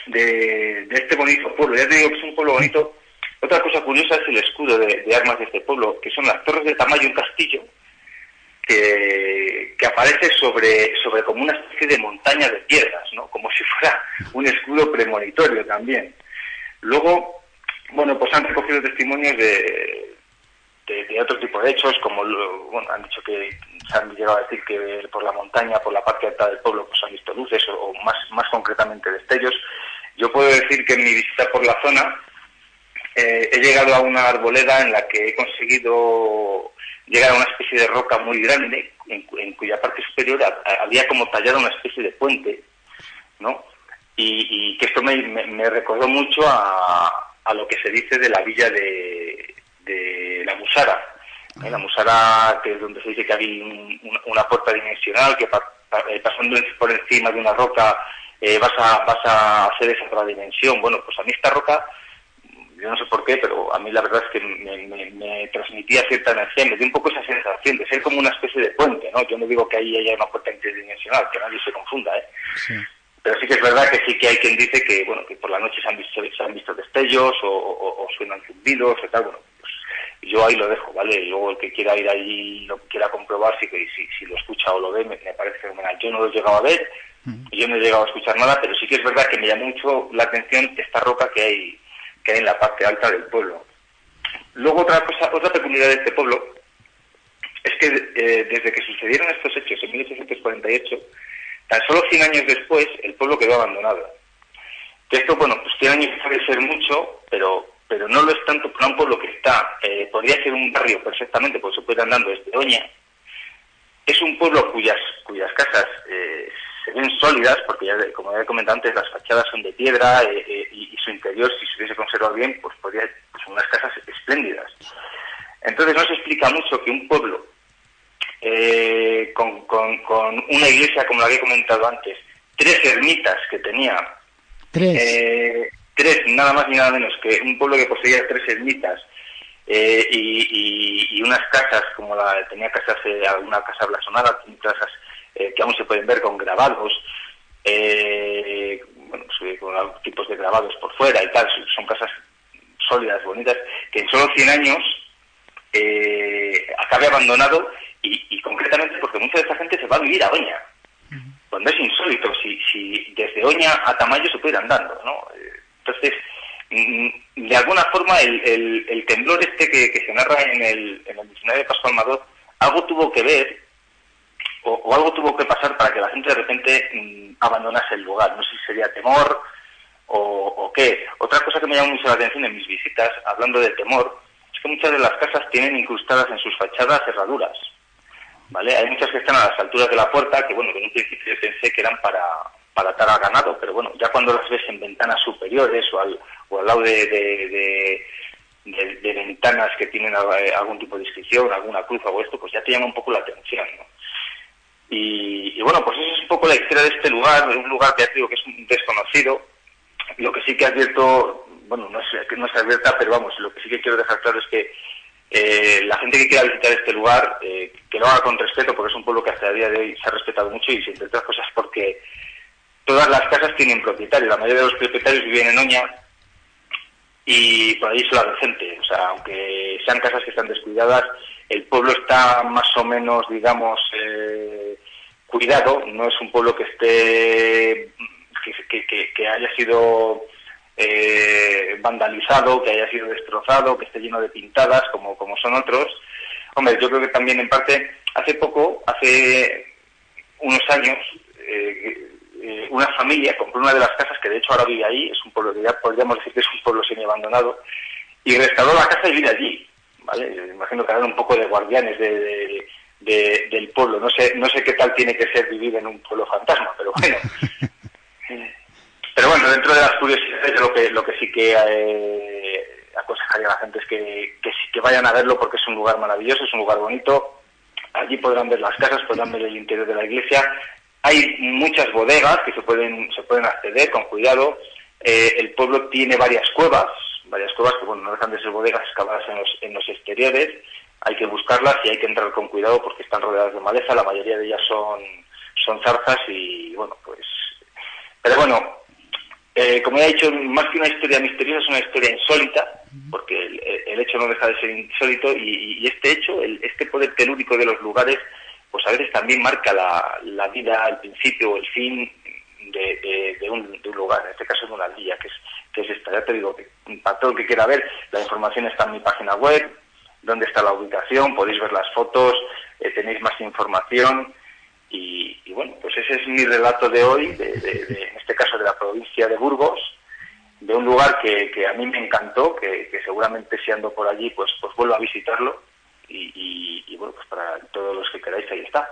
de, este bonito pueblo. Ya te digo que es un pueblo bonito. Otra cosa curiosa es el escudo de, de armas de este pueblo, que son las torres de Tamayo, un castillo, que, que aparece sobre, sobre como una especie de montaña de piedras, ¿no? Como si fuera un escudo premonitorio también. Luego, bueno, pues han recogido testimonios de, de, otro tipo de hechos, como lo- bueno, han dicho que se han llegado a decir que por la montaña, por la parte alta del pueblo, pues han visto luces o, más, más concretamente destellos. Yo puedo decir que en mi visita por la zona eh, he llegado a una arboleda en la que he conseguido llegar a una especie de roca muy grande, en, en cuya parte superior ha- ha- había como tallado una especie de puente, ¿no? Y, y que esto me, me- me recordó mucho a, a lo que se dice de la villa de, de la Musara. ¿eh? La Musara, que es donde se dice que había un- un- una puerta dimensional que eh, pasando en- por encima de una roca eh, vas, a, vas a hacer esa otra dimensión. Bueno, pues a mí esta roca yo no sé por qué, pero a mí la verdad es que me, me- me transmitía cierta energía, me dio un poco esa sensación de ser como una especie de puente, ¿no? Yo no digo que ahí haya una puerta interdimensional, que nadie se confunda, ¿eh? Pero sí que es verdad que sí que hay quien dice que, bueno, que por la noche se han visto, se han visto destellos o, o- o suenan zumbidos y tal, bueno, pues yo ahí lo dejo, ¿vale? Luego el que quiera ir y lo quiera comprobar, si, si, si lo escucha o lo ve, me, me parece fenomenal. Yo no lo he llegado a ver, yo no he llegado a escuchar nada, pero sí que es verdad que me llamó mucho la atención esta roca que hay, que hay en la parte alta del pueblo. Luego otra cosa, otra peculiaridad de este pueblo es que eh, desde que sucedieron estos hechos en 1848, tan solo 100 años después, el pueblo quedó abandonado. Que esto, bueno, pues 100 años puede ser mucho, pero pero no lo es tanto para un pueblo que está, eh, podría ser un barrio perfectamente, pues se puede andando desde Oña. Es un pueblo cuyas cuyas casas eh, se ven sólidas, porque ya, como ya he comentado antes, las fachadas son de piedra eh, y, su interior, si se hubiese conservado bien, pues podría pues unas casas espléndidas. Entonces no se explica mucho que un pueblo eh, con, con- con una iglesia como la que he comentado antes, tres ermitas que tenía, Tres. eh, tres, nada más ni nada menos que un pueblo que poseía tres ermitas eh, y, y- y unas casas como la tenía casas, eh, alguna casa blasonada, casas eh, que aún se pueden ver con grabados, eh, bueno, con tipos de grabados por fuera y tal, son- son casas sólidas, bonitas, que en solo 100 años eh, acabe abandonado y, y concretamente porque mucha de esta gente se va a vivir a Oña, cuando es insólito, si, si desde Oña a Tamayo se puede ir andando, ¿no? Entonces, mm, de alguna forma el, el- el temblor este que, que se narra en el, en el diccionario de Pascual Amador, algo tuvo que ver o, o algo tuvo que pasar para que la gente de repente mm, abandonase el lugar. No sé si sería temor o, o qué. Otra cosa que me llamó mucho la atención en mis visitas, hablando de temor, es que muchas de las casas tienen incrustadas en sus fachadas cerraduras. ¿Vale? Hay muchas que están a las alturas de la puerta, que bueno, que en un principio pensé que eran para, para atar al ganado, pero bueno, ya cuando las ves en ventanas superiores o al, o al lado de, de- ventanas que tienen algún tipo de inscripción, alguna cruz o esto, pues ya te llama un poco la atención, ¿no? Y, y bueno, pues eso es un poco la historia de este lugar, un lugar que ya te que es un desconocido. Lo que sí que advierto, bueno, no es que no se advierta, pero vamos, lo que sí que quiero dejar claro es que eh, la gente que quiera visitar este lugar, eh, que lo haga con respeto, porque es un pueblo que hasta el día de hoy se ha respetado mucho y entre otras cosas porque todas las casas tienen propietario, la mayoría de los propietarios viven en Oña y por ahí es la gente, o sea, aunque sean casas que están descuidadas, el pueblo está más o menos, digamos, eh, cuidado, no es un pueblo que esté, que haya sido eh, vandalizado, que haya sido destrozado, que esté lleno de pintadas, como, como son otros. Hombre, yo creo que también en parte, hace poco, hace unos años, eh, eh, una familia compró una de las casas que de hecho ahora vive ahí, es un pueblo que ya podríamos decir que es un pueblo semi-abandonado, y restauró la casa y vive allí, ¿vale? Imagino que eran un poco de guardianes de- de- del pueblo. No sé, no sé qué tal tiene que ser vivir en un pueblo fantasma, pero bueno. Pero bueno, dentro de las curiosidades, lo que, lo que sí que eh, aconsejaría a la gente es que, que que vayan a verlo porque es un lugar maravilloso, es un lugar bonito. Allí podrán ver las casas, podrán ver el interior de la iglesia. Hay muchas bodegas que se pueden, se pueden acceder con cuidado. Eh, el pueblo tiene varias cuevas, varias cuevas que bueno, no dejan de ser bodegas excavadas en los, en los exteriores. hay que buscarlas y hay que entrar con cuidado porque están rodeadas de maleza, la mayoría de ellas son zarzas y bueno, pues... Pero bueno, eh, como ya he dicho, más que una historia misteriosa es una historia insólita, porque el, hecho no deja de ser insólito y, este hecho, el, este poder telúrico de los lugares, pues a veces también marca la, la vida, el principio o el fin de, de, un, de, un, lugar, en este caso de una villa, que es, que es esta. Ya te digo que para todo el que quiera ver, la información está en mi página web, donde está la ubicación, podéis ver las fotos, eh, tenéis más información y, bueno, pues ese es mi relato de hoy, de, en este caso de la provincia de Burgos, de un lugar que, que a mí me encantó, que, que, seguramente si ando por allí, pues, pues vuelvo a visitarlo y, y, bueno, pues para todos los que queráis ahí está.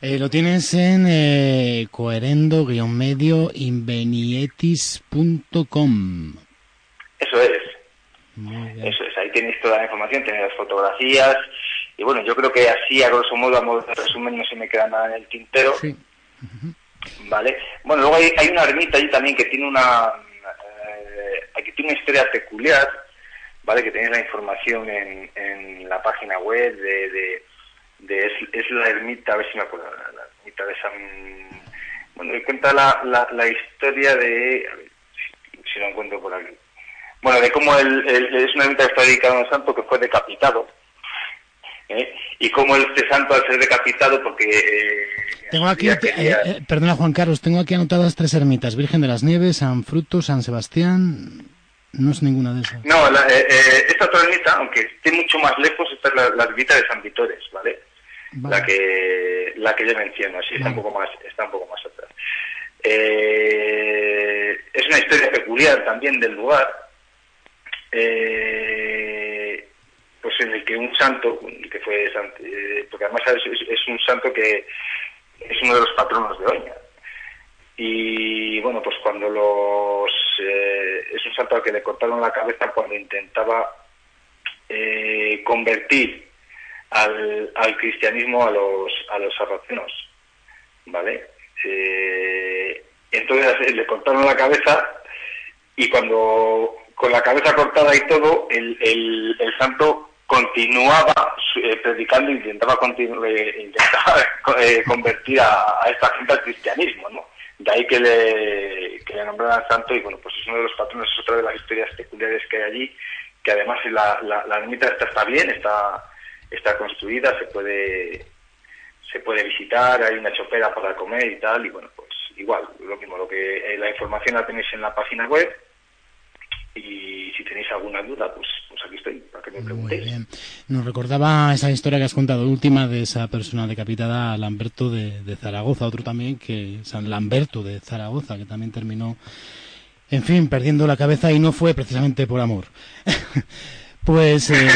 Eh, lo tienes en eh, coherendo-medio invenietis.com. Eso es. Eso es, ahí tenéis toda la información, tenéis las fotografías y bueno, yo creo que así a grosso modo, a modo de resumen, no se me queda nada en el tintero. Sí. Vale. Bueno, luego hay, hay, una ermita allí también que tiene una eh, que tiene una historia peculiar, ¿vale? Que tenéis la información en, en la página web de, de, es, la ermita, a ver si me acuerdo, la, ermita de San... Bueno, cuenta la, la, la historia de... A ver, si, lo encuentro por aquí. Bueno, de cómo el, es una ermita que está dedicada a un santo que fue decapitado. ¿Eh? Y cómo este santo al ser decapitado, porque... Eh, tengo aquí, eh, perdona Juan Carlos, tengo aquí anotadas tres ermitas, Virgen de las Nieves, San Fruto, San Sebastián, no es ninguna de esas. No, esta otra ermita, aunque esté mucho más lejos, esta es la, ermita de San Vitores, ¿vale? La que la que yo menciono, así está un poco más está un poco más atrás. es una historia peculiar también del lugar, eh, pues en el que un santo, que fue, eh, porque además es, un santo que es uno de los patronos de Oña. Y bueno, pues cuando los... Eh, es un santo al que le cortaron la cabeza cuando intentaba eh, convertir al, al, cristianismo a los, a los sarracenos, ¿vale? entonces le cortaron la cabeza y cuando con la cabeza cortada y todo, el, el, el santo continuaba eh, predicando, intentaba, eh, intentaba eh, convertir a, esta gente al cristianismo, ¿no? De ahí que le, que le nombraran santo y bueno, pues es uno de los patrones, es otra de las historias peculiares que hay allí, que además la, la, la ermita está, está bien, está, está construida, se puede se puede visitar, hay una chopera para comer y tal, y bueno, pues igual, lo mismo, lo que la información la tenéis en la página web, y si tenéis alguna duda, pues, pues aquí estoy para que me preguntéis. Muy bien. Nos recordaba esa historia que has contado última de esa persona decapitada, Lamberto de, de Zaragoza, otro también que San Lamberto de Zaragoza, que también terminó, en fin, perdiendo la cabeza y no fue precisamente por amor. pues eh,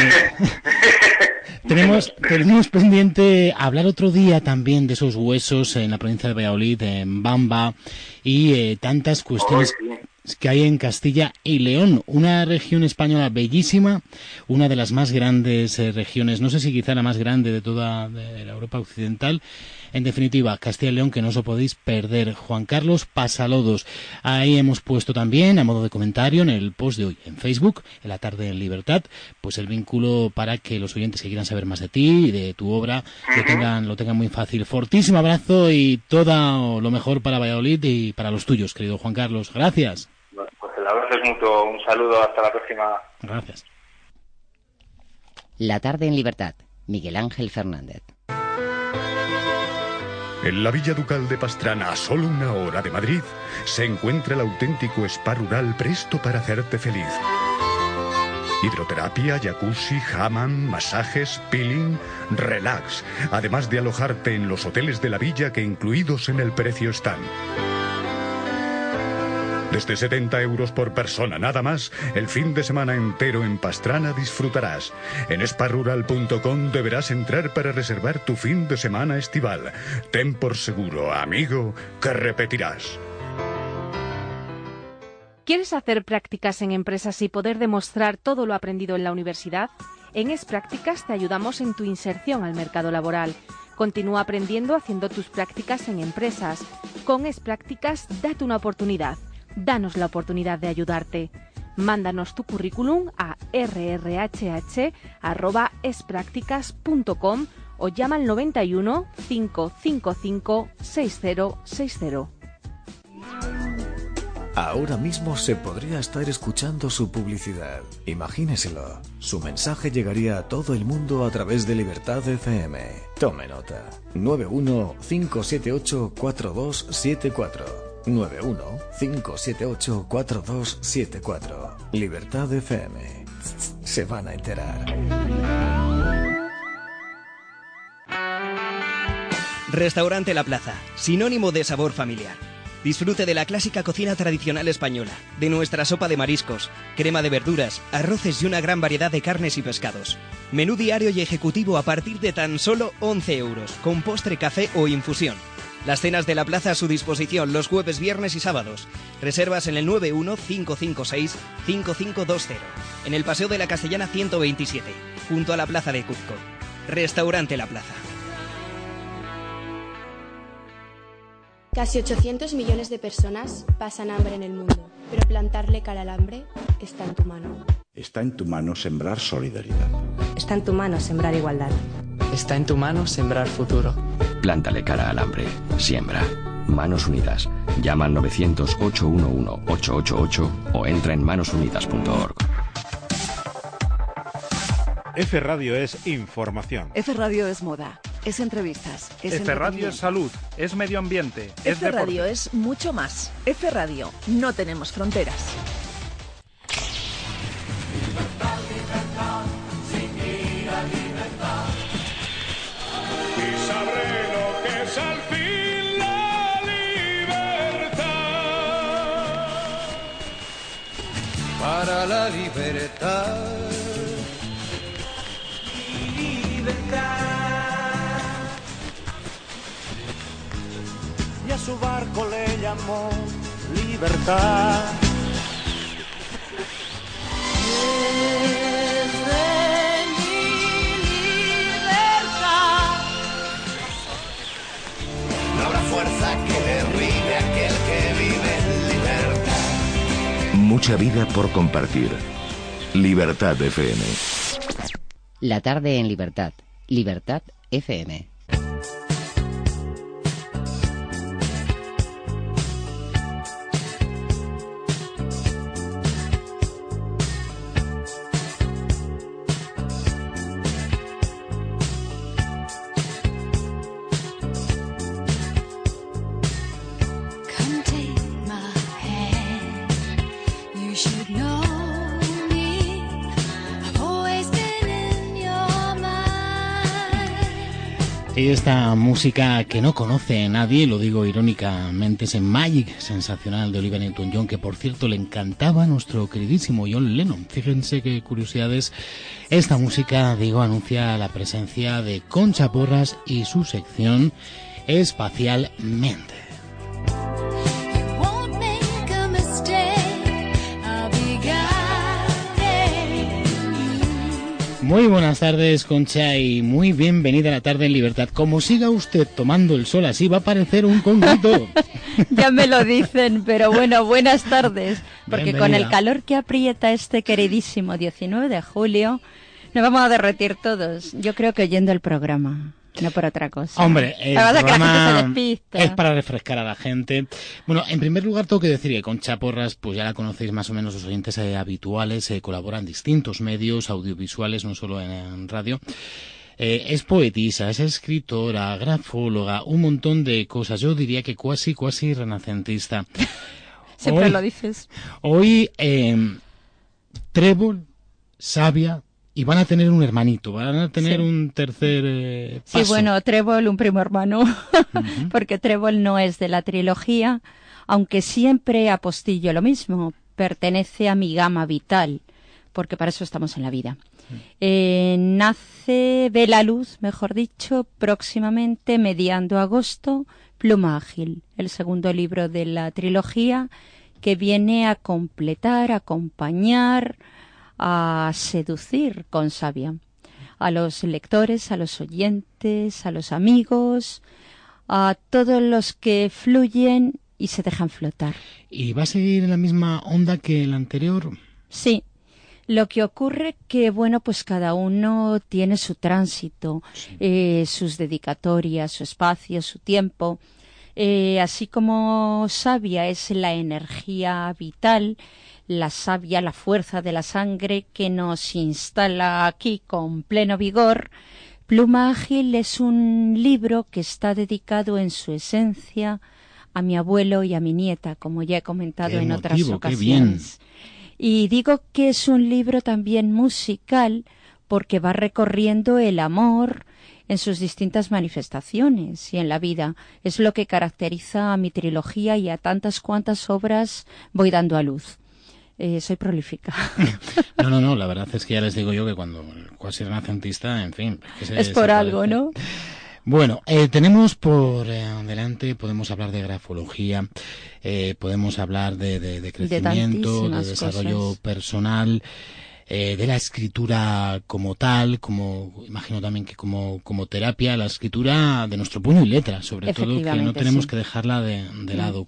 tenemos, tenemos pendiente hablar otro día también de esos huesos en la provincia de Valladolid, en Bamba, y eh, tantas cuestiones que hay en Castilla y León, una región española bellísima, una de las más grandes eh, regiones, no sé si quizá la más grande de toda la Europa occidental. En definitiva, Castilla y León, que no os lo podéis perder. Juan Carlos Pasalodos. Ahí hemos puesto también, a modo de comentario, en el post de hoy en Facebook, en la tarde en libertad, pues el vínculo para que los oyentes que quieran saber más de ti y de tu obra lo tengan, lo tengan muy fácil. Fortísimo abrazo y todo lo mejor para Valladolid y para los tuyos, querido Juan Carlos. Gracias es mutuo. Un saludo, hasta la próxima. Gracias. La tarde en libertad. Miguel Ángel Fernández. En la Villa Ducal de Pastrana, a solo una hora de Madrid, se encuentra el auténtico spa rural presto para hacerte feliz. Hidroterapia, jacuzzi, hammam, masajes, peeling, relax, además de alojarte en los hoteles de la villa que incluidos en el precio están. Desde 70 euros por persona nada más, el fin de semana entero en Pastrana disfrutarás. En esparrural.com deberás entrar para reservar tu fin de semana estival. Ten por seguro, amigo, que repetirás. ¿Quieres hacer prácticas en empresas y poder demostrar todo lo aprendido en la universidad? En Es Prácticas te ayudamos en tu inserción al mercado laboral. Continúa aprendiendo haciendo tus prácticas en empresas. Con Es Prácticas, date una oportunidad danos la oportunidad de ayudarte. Mándanos tu currículum a rrhh.es espracticas.com o llama al 91 555 6060. Ahora mismo se podría estar escuchando su publicidad. Imagíneselo. Su mensaje llegaría a todo el mundo a través de Libertad FM. Tome nota. 91-578-4274. 91-578-4274. Libertad FM. Se van a enterar. Restaurante La Plaza, sinónimo de sabor familiar. Disfrute de la clásica cocina tradicional española, de nuestra sopa de mariscos, crema de verduras, arroces y una gran variedad de carnes y pescados. Menú diario y ejecutivo a partir de tan solo 11 euros, con postre, café o infusión. Las cenas de la plaza a su disposición los jueves, viernes y sábados. Reservas en el 91556-5520, en el Paseo de la Castellana 127, junto a la Plaza de Cuzco. Restaurante La Plaza. Casi 800 millones de personas pasan hambre en el mundo, pero plantarle cara al hambre está en tu mano. Está en tu mano sembrar solidaridad. Está en tu mano sembrar igualdad. Está en tu mano sembrar futuro. Plántale cara al hambre. Siembra. Manos Unidas. Llama al 900-811-888 o entra en manosunidas.org. F Radio es información. F Radio es moda, es entrevistas, es F Radio es salud, es medio ambiente, es F Radio es mucho más. F Radio, no tenemos fronteras. Para la libertad. Y a su barco le llamó libertad. Fuerza que derribe Mucha vida por compartir. Libertad FM. La tarde en libertad. Libertad FM. Y esta música que no conoce nadie, lo digo irónicamente, es Magic, sensacional de Olivia Newton-John, que por cierto le encantaba a nuestro queridísimo John Lennon. Fíjense qué curiosidades. Esta música, digo, anuncia la presencia de Concha Porras y su sección Espacialmente. Muy buenas tardes, Concha, y muy bienvenida a la tarde en libertad. Como siga usted tomando el sol así, va a parecer un conguito. Ya me lo dicen, pero bueno, buenas tardes. Porque con el calor que aprieta este queridísimo 19 de julio, nos vamos a derretir todos. Yo creo que oyendo el programa, no por otra cosa. Hombre, el programa es para refrescar a la gente. Bueno, en primer lugar tengo que decir que Concha Porras, pues ya la conocéis más o menos los oyentes eh, habituales, eh, colabora en distintos medios audiovisuales, no solo en, en radio. Eh, es poetisa, es escritora, grafóloga, un montón de cosas. Yo diría que cuasi, cuasi renacentista. Siempre Hoy- lo dices. Hoy, eh, Trébol, Sabia, y van a tener un hermanito, van a tener Sí. un tercer eh, Sí, bueno, Trébol, un primo hermano, porque Trébol no es de la trilogía, aunque siempre apostillo lo mismo, pertenece a mi gama vital, porque para eso estamos en la vida. Eh, nace, ve la luz, mejor dicho, próximamente, mediando agosto, Pluma Ágil, el segundo libro de la trilogía, que viene a completar, a acompañar, a seducir con sabia a los lectores, a los oyentes, a los amigos, a todos los que fluyen y se dejan flotar. ¿Y va a seguir en la misma onda que el anterior? Sí, Lo que ocurre que, bueno, pues cada uno tiene su tránsito, eh, sus dedicatorias, su espacio, su tiempo. Eh, así como sabia es la energía vital, la savia, la fuerza de la sangre que nos instala aquí con pleno vigor, Pluma Ágil es un libro que está dedicado en su esencia a mi abuelo y a mi nieta, como ya he comentado Qué en otras emotivo, qué bien. ocasiones. Y digo que es un libro también musical porque va recorriendo el amor en sus distintas manifestaciones y en la vida. Es lo que caracteriza a mi trilogía y a tantas cuantas obras voy dando a luz. Eh, soy prolífica. No, no, no, la verdad es que ya les digo yo que cuando el cuasi renacentista, en fin. que se- es por algo. ¿no? Bueno, eh, tenemos por eh, delante, podemos hablar de grafología, eh, podemos hablar de, de- de crecimiento, de, desarrollo cosas. personal, eh, de la escritura como tal, como imagino también que como, como terapia, la escritura de nuestro puño y letra, sobre todo que no tenemos sí. que dejarla de, de Mm. lado.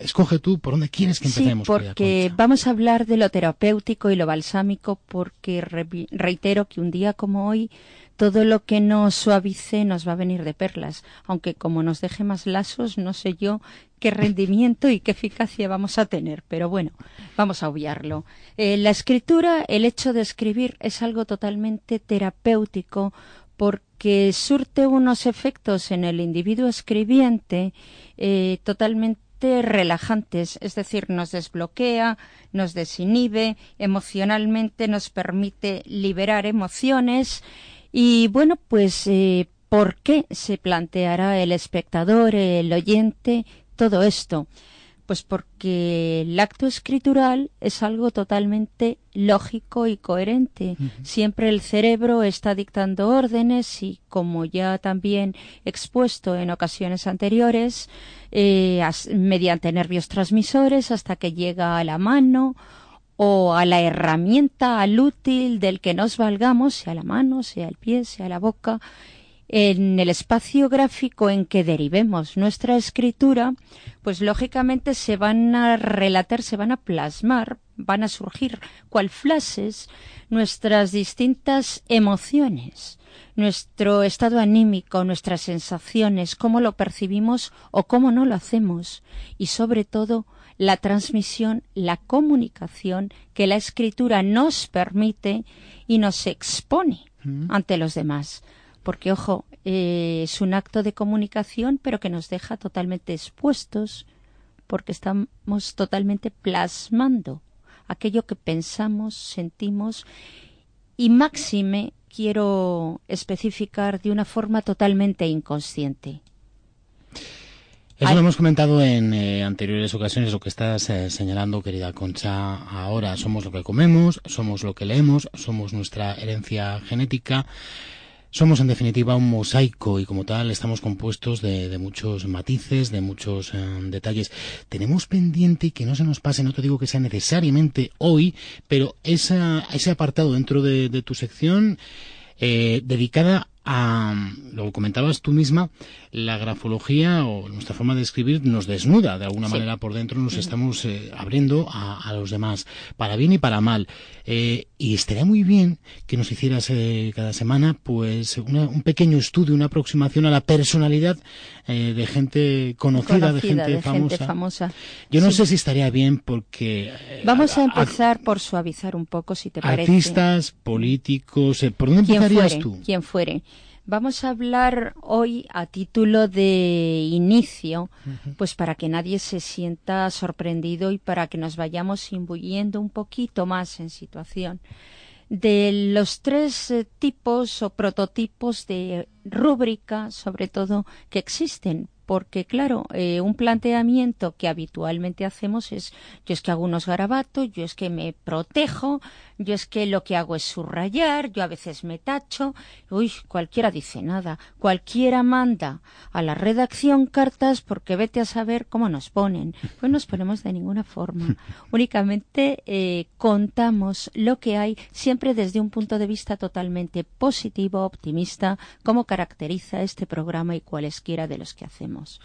Escoge tú por dónde quieres que Sí, empecemos. querida porque vamos a hablar de lo terapéutico y lo balsámico, porque re- reitero que un día como hoy todo lo que nos suavice nos va a venir de perlas, aunque como nos deje más lasos, no sé yo qué rendimiento y qué eficacia vamos a tener, pero bueno, vamos a obviarlo. Eh, la escritura, el hecho de escribir es algo totalmente terapéutico porque surte unos efectos en el individuo escribiente eh, totalmente relajantes, es decir, nos desbloquea, nos desinhibe, emocionalmente nos permite liberar emociones y bueno, pues eh, ¿por qué se planteará el espectador, el oyente, todo esto? Pues porque el acto escritural es algo totalmente lógico y coherente. Siempre el cerebro está dictando órdenes y, como ya también expuesto en ocasiones anteriores, eh, as- mediante nervios transmisores hasta que llega a la mano o a la herramienta, al útil del que nos valgamos, sea la mano, sea el pie, sea la boca, en el espacio gráfico en que derivemos nuestra escritura, pues lógicamente se van a relatar, se van a plasmar, van a surgir cual flashes nuestras distintas emociones, nuestro estado anímico, nuestras sensaciones, cómo lo percibimos o cómo no lo hacemos y sobre todo la transmisión, la comunicación que la escritura nos permite y nos expone ante los demás. Porque, ojo, eh, es un acto de comunicación, pero que nos deja totalmente expuestos, porque estamos totalmente plasmando aquello que pensamos, sentimos y máxime quiero especificar de una forma totalmente inconsciente. Eso lo hemos comentado en eh, anteriores ocasiones, lo que estás eh, señalando, querida Concha. Ahora somos lo que comemos, somos lo que leemos, somos nuestra herencia genética. Somos en definitiva un mosaico y como tal estamos compuestos de, de muchos matices, de muchos eh, detalles. Tenemos pendiente que no se nos pase, no te digo que sea necesariamente hoy, pero esa, ese apartado dentro de, de tu sección eh, dedicada a, lo comentabas tú misma, la grafología o nuestra forma de escribir nos desnuda de alguna Sí. manera por dentro, nos estamos eh, abriendo a, a los demás, para bien y para mal. Eh, y estaría muy bien que nos hicieras eh, cada semana pues una- un pequeño estudio, una aproximación a la personalidad eh, de gente conocida, de gente de gente famosa. Yo no Sí. sé si estaría bien porque eh, Vamos a a- empezar por suavizar un poco, si te parece. artistas, políticos, ¿por dónde empezarías fuere, tú? quien fuere. Vamos a hablar hoy a título de inicio, pues para que nadie se sienta sorprendido y para que nos vayamos imbuyendo un poquito más en situación de los tres eh, tipos o prototipos de rúbrica, sobre todo, que existen. Porque, claro, eh, un planteamiento que habitualmente hacemos es yo es que hago unos garabatos, yo es que me protejo, yo es que lo que hago es subrayar, yo a veces me tacho. Uy, cualquiera dice nada, cualquiera manda a la redacción cartas porque vete a saber cómo nos ponen. Pues nos ponemos de ninguna forma. Únicamente eh, contamos lo que hay siempre desde un punto de vista totalmente positivo, optimista, como caracteriza este programa y cualesquiera de los que hacemos.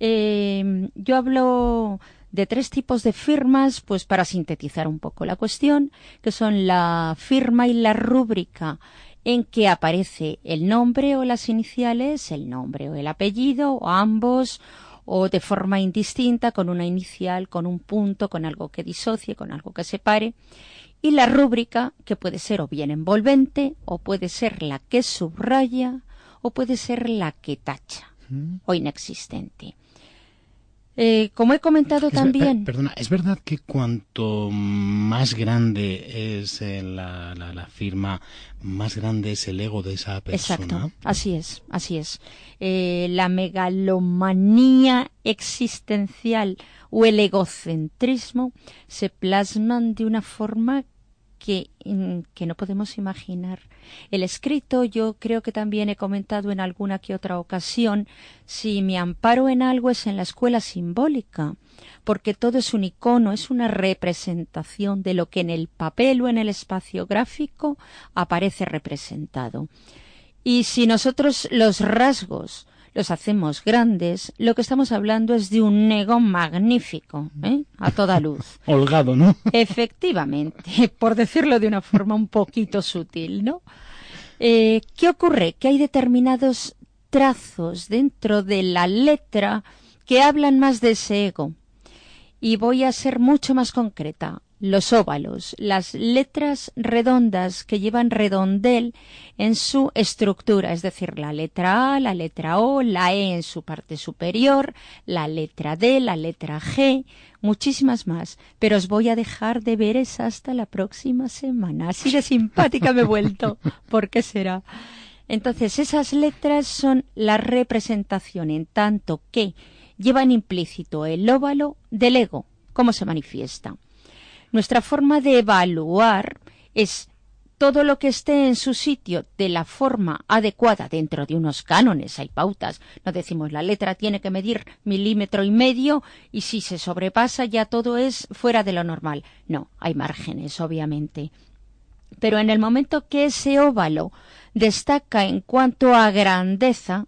Eh, yo hablo de tres tipos de firmas, pues para sintetizar un poco la cuestión, que son la firma y la rúbrica en que aparece el nombre o las iniciales, el nombre o el apellido, o ambos, o de forma indistinta, con una inicial, con un punto, con algo que disocie, con algo que separe. Y la rúbrica, que puede ser o bien envolvente, o puede ser la que subraya, o puede ser la que tacha, o inexistente. Eh, como he comentado Es también, per- perdona, ¿es verdad que cuanto más grande es eh, la, la- la firma, más grande es el ego de esa persona? Exacto, así es, así es. Eh, la megalomanía existencial o el egocentrismo se plasman de una forma que, mm, que no podemos imaginar. El escrito, yo creo que también he comentado en alguna que otra ocasión, si me amparo en algo es en la escuela simbólica, porque todo es un icono, es una representación de lo que en el papel o en el espacio gráfico aparece representado. Y si nosotros los rasgos los hacemos grandes, lo que estamos hablando es de un ego magnífico, ¿eh? a toda luz. Holgado, ¿no? Efectivamente, por decirlo de una forma un poquito sutil, ¿no? Eh, ¿Qué ocurre? Que hay determinados trazos dentro de la letra que hablan más de ese ego. Y voy a ser mucho más concreta. Los óvalos, las letras redondas que llevan redondel en su estructura, es decir, la letra A, la letra O, la E en su parte superior, la letra D, la letra G, muchísimas más. Pero os voy a dejar de ver es hasta la próxima semana. Así de simpática me he vuelto. ¿Por qué será? Entonces, esas letras son la representación en tanto que llevan implícito el óvalo del ego, cómo se manifiesta. Nuestra forma de evaluar es todo lo que esté en su sitio de la forma adecuada dentro de unos cánones, hay pautas. No decimos la letra tiene que medir milímetro y medio y si se sobrepasa ya todo es fuera de lo normal. No, hay márgenes, obviamente. Pero en el momento que ese óvalo destaca en cuanto a grandeza,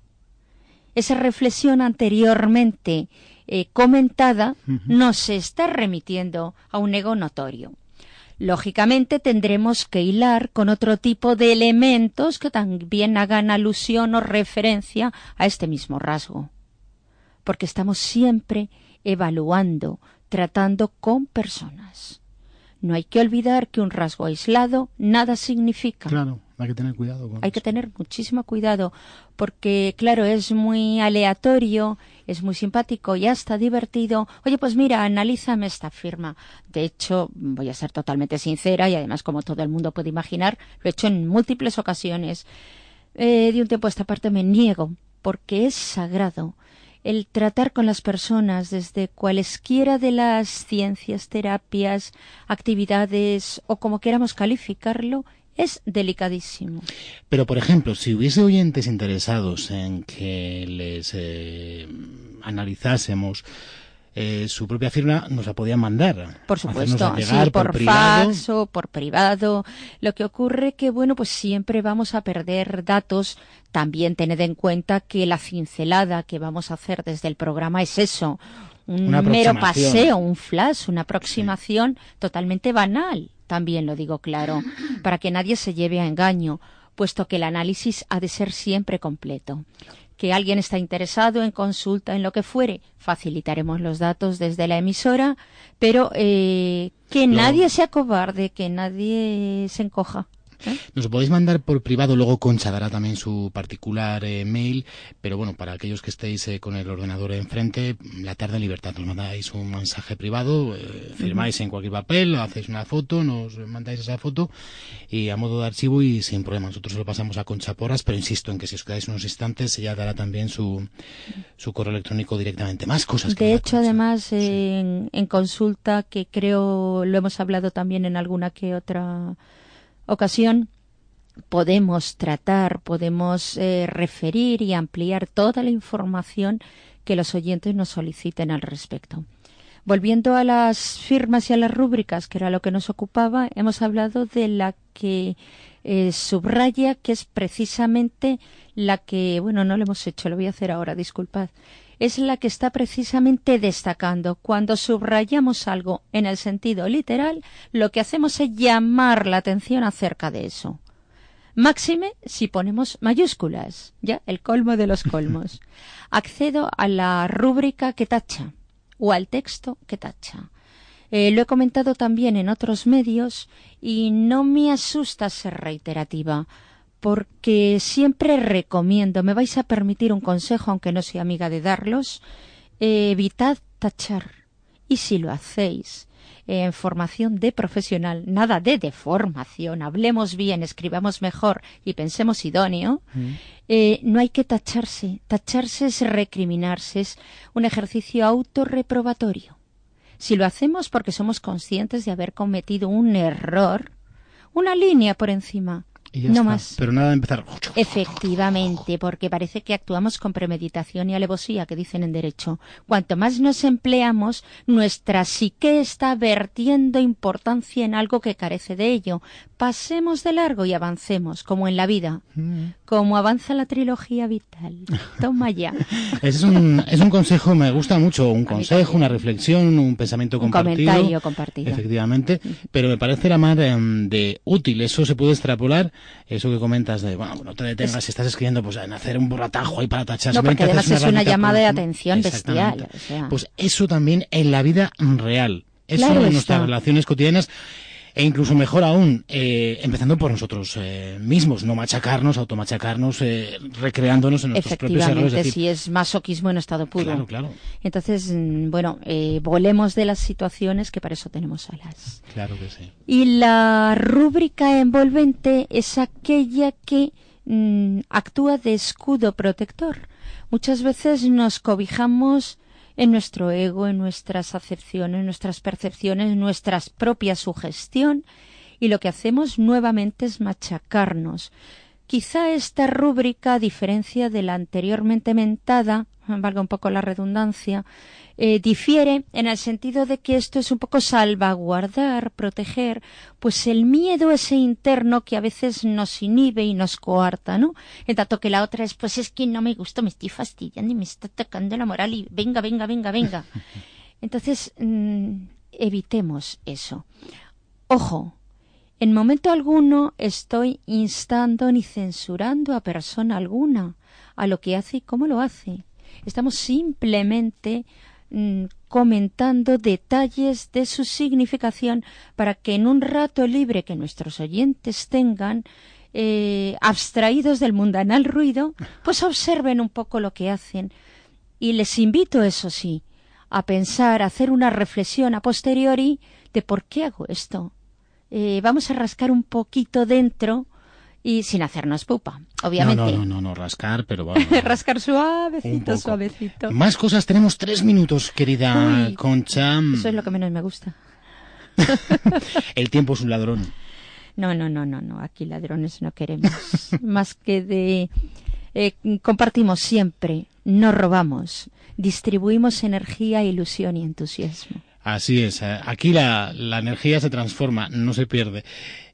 esa reflexión anteriormente eh, comentada nos está remitiendo a un ego notorio. Lógicamente tendremos que hilar con otro tipo de elementos que también hagan alusión o referencia a este mismo rasgo. Porque estamos siempre evaluando, tratando con personas. No hay que olvidar que un rasgo aislado nada significa. Claro, hay que tener cuidado con Hay que tener muchísimo cuidado porque, claro, es muy aleatorio, es muy simpático y hasta divertido. Oye, pues mira, analízame esta firma. De hecho, voy a ser totalmente sincera y además, como todo el mundo puede imaginar, lo he hecho en múltiples ocasiones. Eh, de un tiempo a esta parte me niego porque es sagrado el tratar con las personas desde cualesquiera de las ciencias, terapias, actividades o como queramos calificarlo, es delicadísimo. Pero, por ejemplo, si hubiese oyentes interesados en que les eh, analizásemos eh, su propia firma, nos la podían mandar. Por supuesto, llegar sí, por, privado. fax o por privado. Lo que ocurre que, bueno, pues siempre vamos a perder datos. También tened en cuenta que la cincelada que vamos a hacer desde el programa es eso. Un mero paseo, un flash, una aproximación totalmente banal. También lo digo claro, para que nadie se lleve a engaño, puesto que el análisis ha de ser siempre completo que alguien está interesado en consulta, en lo que fuere, facilitaremos los datos desde la emisora, pero eh, que nadie sea cobarde, que nadie se encoja. ¿Eh? Nos podéis mandar por privado, luego Concha dará también su particular eh, mail, pero bueno, para aquellos que estéis eh, con el ordenador enfrente, la tarde en libertad, nos mandáis un mensaje privado, eh, firmáis en cualquier papel, hacéis una foto, nos mandáis esa foto y a modo de archivo y sin problema. Nosotros lo pasamos a Concha Porras, pero insisto en que si os quedáis unos instantes, ella dará también su, su correo electrónico directamente. Más cosas que De hecho, además, en, en consulta, que creo lo hemos hablado también en alguna que otra ocasión, podemos tratar, podemos eh, referir y ampliar toda la información que los oyentes nos soliciten al respecto. Volviendo a las firmas y a las rúbricas, que era lo que nos ocupaba, hemos hablado de la que eh, subraya, que es precisamente la que, bueno, no lo hemos hecho, lo voy a hacer ahora, disculpad. Es la que está precisamente destacando. Cuando subrayamos algo en el sentido literal, lo que hacemos es llamar la atención acerca de eso. Máxime si ponemos mayúsculas, ya el colmo de los colmos. Accedo a la rúbrica que tacha o al texto que tacha. Eh, lo he comentado también en otros medios y no me asusta ser reiterativa porque siempre recomiendo, me vais a permitir un consejo, aunque no sea amiga de darlos, eh, evitad tachar. Y si lo hacéis en formación de profesional, nada de deformación, hablemos bien, escribamos mejor y pensemos idóneo, eh, no hay que tacharse. Tacharse es recriminarse, es un ejercicio autorreprobatorio. Si lo hacemos porque somos conscientes de haber cometido un error, una línea por encima, Y ya no está. más. Pero nada de empezar. Efectivamente, porque parece que actuamos con premeditación y alevosía, que dicen en derecho. Cuanto más nos empleamos, nuestra psique está vertiendo importancia en algo que carece de ello. Pasemos de largo y avancemos, como en la vida, como avanza la trilogía vital. Toma ya. Es un, es un consejo, me gusta mucho, un consejo, una reflexión, un pensamiento Un compartido. comentario compartido. Efectivamente, pero me parece la más em, de útil. Eso se puede extrapolar, eso que comentas de, bueno, no te detengas si estás escribiendo, pues en hacer un borratajo ahí para tachar. No, porque además es una llamada de atención bestial. o sea. Pues eso también en la vida real. Eso Claro en nuestras está. relaciones cotidianas. E incluso mejor aún, eh, empezando por nosotros eh, mismos, no machacarnos, automachacarnos, eh, recreándonos en nuestros propios errores. Efectivamente, si es masoquismo en estado puro. Claro, claro. Entonces, mm, bueno, eh, volemos de las situaciones que para eso tenemos alas. Claro que sí. Y la rúbrica envolvente es aquella que mm, actúa de escudo protector. Muchas veces nos cobijamos en nuestro ego, en nuestras acepciones, en nuestras percepciones, en nuestra propia sugestión y lo que hacemos nuevamente es machacarnos. Quizá esta rúbrica, a diferencia de la anteriormente mentada, valga un poco la redundancia, eh, difiere en el sentido de que esto es un poco salvaguardar, proteger, pues el miedo ese interno que a veces nos inhibe y nos coarta, ¿no? En tanto que la otra es, pues es que no me gusta, me estoy fastidiando y me está tocando la moral y venga, venga, venga, venga. Entonces, mm, evitemos eso. Ojo, en momento alguno estoy instando ni censurando a persona alguna a lo que hace y cómo lo hace. Estamos simplemente mm, comentando detalles de su significación para que en un rato libre que nuestros oyentes tengan, eh, abstraídos del mundanal ruido, pues observen un poco lo que hacen. Y les invito, eso sí, a pensar, a hacer una reflexión a posteriori de por qué hago esto. Eh, vamos a rascar un poquito dentro y sin hacernos pupa, obviamente. No, no, no, no, rascar, pero bueno. rascar suavecito, suavecito. Más cosas, tenemos tres minutos, querida Uy, Concha. Eso es lo que menos me gusta. El tiempo es un ladrón. No, no, no, no, no. Aquí ladrones no queremos. Más que de. eh, compartimos siempre, no robamos, distribuimos energía, ilusión y entusiasmo. Así es, eh, aquí la, la energía se transforma, no se pierde.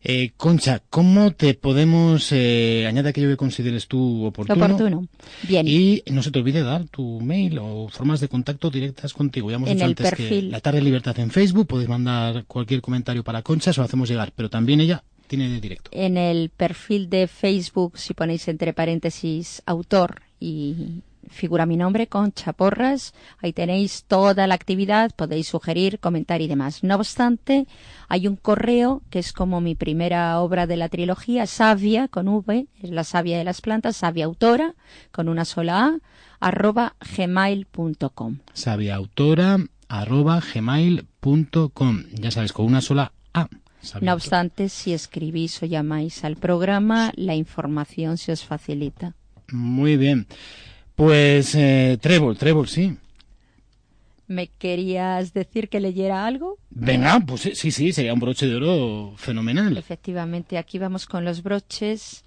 Eh, Concha, ¿cómo te podemos eh, añadir aquello que consideres tú oportuno? Oportuno. Bien. Y no se te olvide dar tu mail o formas de contacto directas contigo. Ya hemos En dicho antes que la tarde de libertad en Facebook, podéis mandar cualquier comentario para Concha, se lo hacemos llegar, pero también ella tiene de directo. En el perfil de Facebook, si ponéis entre paréntesis autor y figura mi nombre, Concha Porras, ahí tenéis toda la actividad, podéis sugerir, comentar y demás. No obstante, hay un correo que es como mi primera obra de la trilogía, Savia, con V, es la savia de las plantas, Savia autora, con una sola A, arroba gmail.com. sabiaautora arroba gmail.com. Ya sabes, con una sola A. No autora. obstante, si escribís o llamáis al programa, la información se os facilita. Muy bien. Pues eh, Trébol, Trébol, sí. ¿Me querías decir que leyera algo? Venga, pues sí, sí, sí, sería un broche de oro fenomenal. Efectivamente, aquí vamos con los broches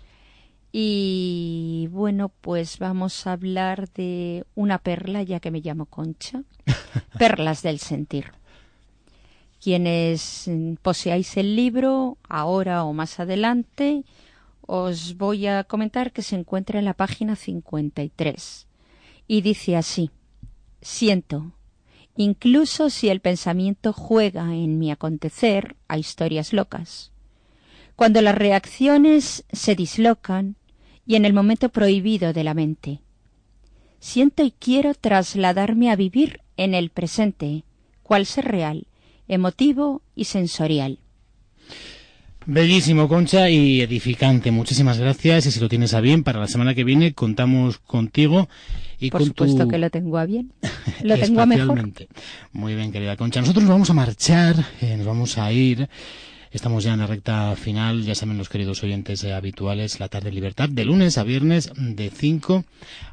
y bueno, pues vamos a hablar de una perla, ya que me llamo Concha. Perlas del sentir. Quienes poseáis el libro, ahora o más adelante, os voy a comentar que se encuentra en la página 53. Y dice así, siento. Incluso si el pensamiento juega en mi acontecer a historias locas. Cuando las reacciones se dislocan y en el momento prohibido de la mente. Siento y quiero trasladarme a vivir en el presente, cual ser real, emotivo y sensorial. Bellísimo, Concha, y edificante. Muchísimas gracias. Y si lo tienes a bien, para la semana que viene contamos contigo y Por con supuesto tu... que lo tengo a bien. Lo tengo a mejor. Muy bien, querida Concha. Nosotros nos vamos a marchar, eh, nos vamos a ir. Estamos ya en la recta final, ya saben los queridos oyentes eh, habituales, la tarde libertad, de lunes a viernes, de 5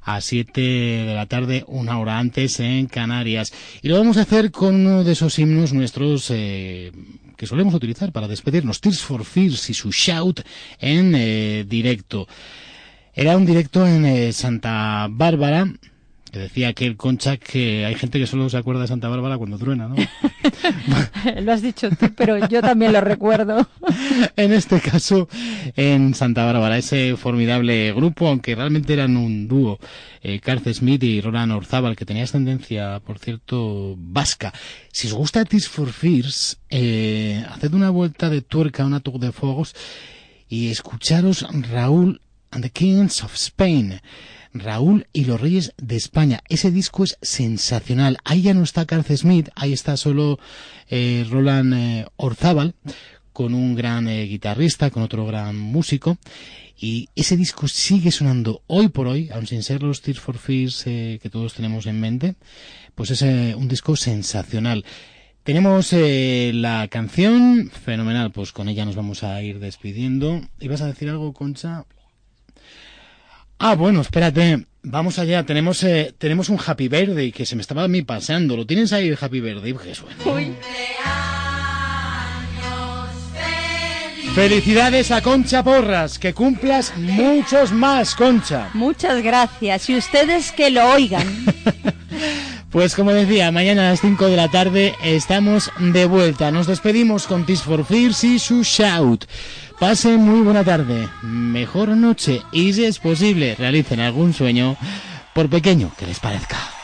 a 7 de la tarde, una hora antes en Canarias. Y lo vamos a hacer con uno de esos himnos nuestros eh, que solemos utilizar para despedirnos, Tears for Fears y su shout en eh, directo. Era un directo en eh, Santa Bárbara, que decía aquel Concha que hay gente que solo se acuerda de Santa Bárbara cuando truena, ¿no? lo has dicho tú, pero yo también lo recuerdo. en este caso, en Santa Bárbara, ese formidable grupo, aunque realmente eran un dúo, eh, Garth Smith y Roland Orzábal, que tenía ascendencia, por cierto, vasca. Si os gusta Tears for Fears, eh, haced una vuelta de tuerca, una tour de fuegos, y escucharos Raúl and the Kings of Spain. Raúl y los Reyes de España. Ese disco es sensacional. Ahí ya no está Garth Smith, ahí está solo eh, Roland eh, Orzábal, con un gran eh, guitarrista, con otro gran músico. Y ese disco sigue sonando hoy por hoy, aun sin ser los Tears for Fears eh, que todos tenemos en mente, pues es un disco sensacional. Tenemos la canción fenomenal, pues con ella nos vamos a ir despidiendo. ¿Ibas a decir algo, Concha? Ah, bueno, espérate. Vamos allá. Tenemos, eh, tenemos un Happy Birthday que se me estaba a mí pasando. ¿Lo tienes ahí el Happy Birthday? Qué suena. Felicidades a Concha Porras. Que cumplas muchos más, Concha. Muchas gracias. Y ustedes que lo oigan. Pues como decía, mañana a las 5 de la tarde estamos de vuelta. Nos despedimos con Tears for Fears y su shout. Pasen muy buena tarde, mejor noche y si es posible realicen algún sueño, por pequeño que les parezca.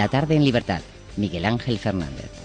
La tarde en libertad. Miguel Ángel Fernández.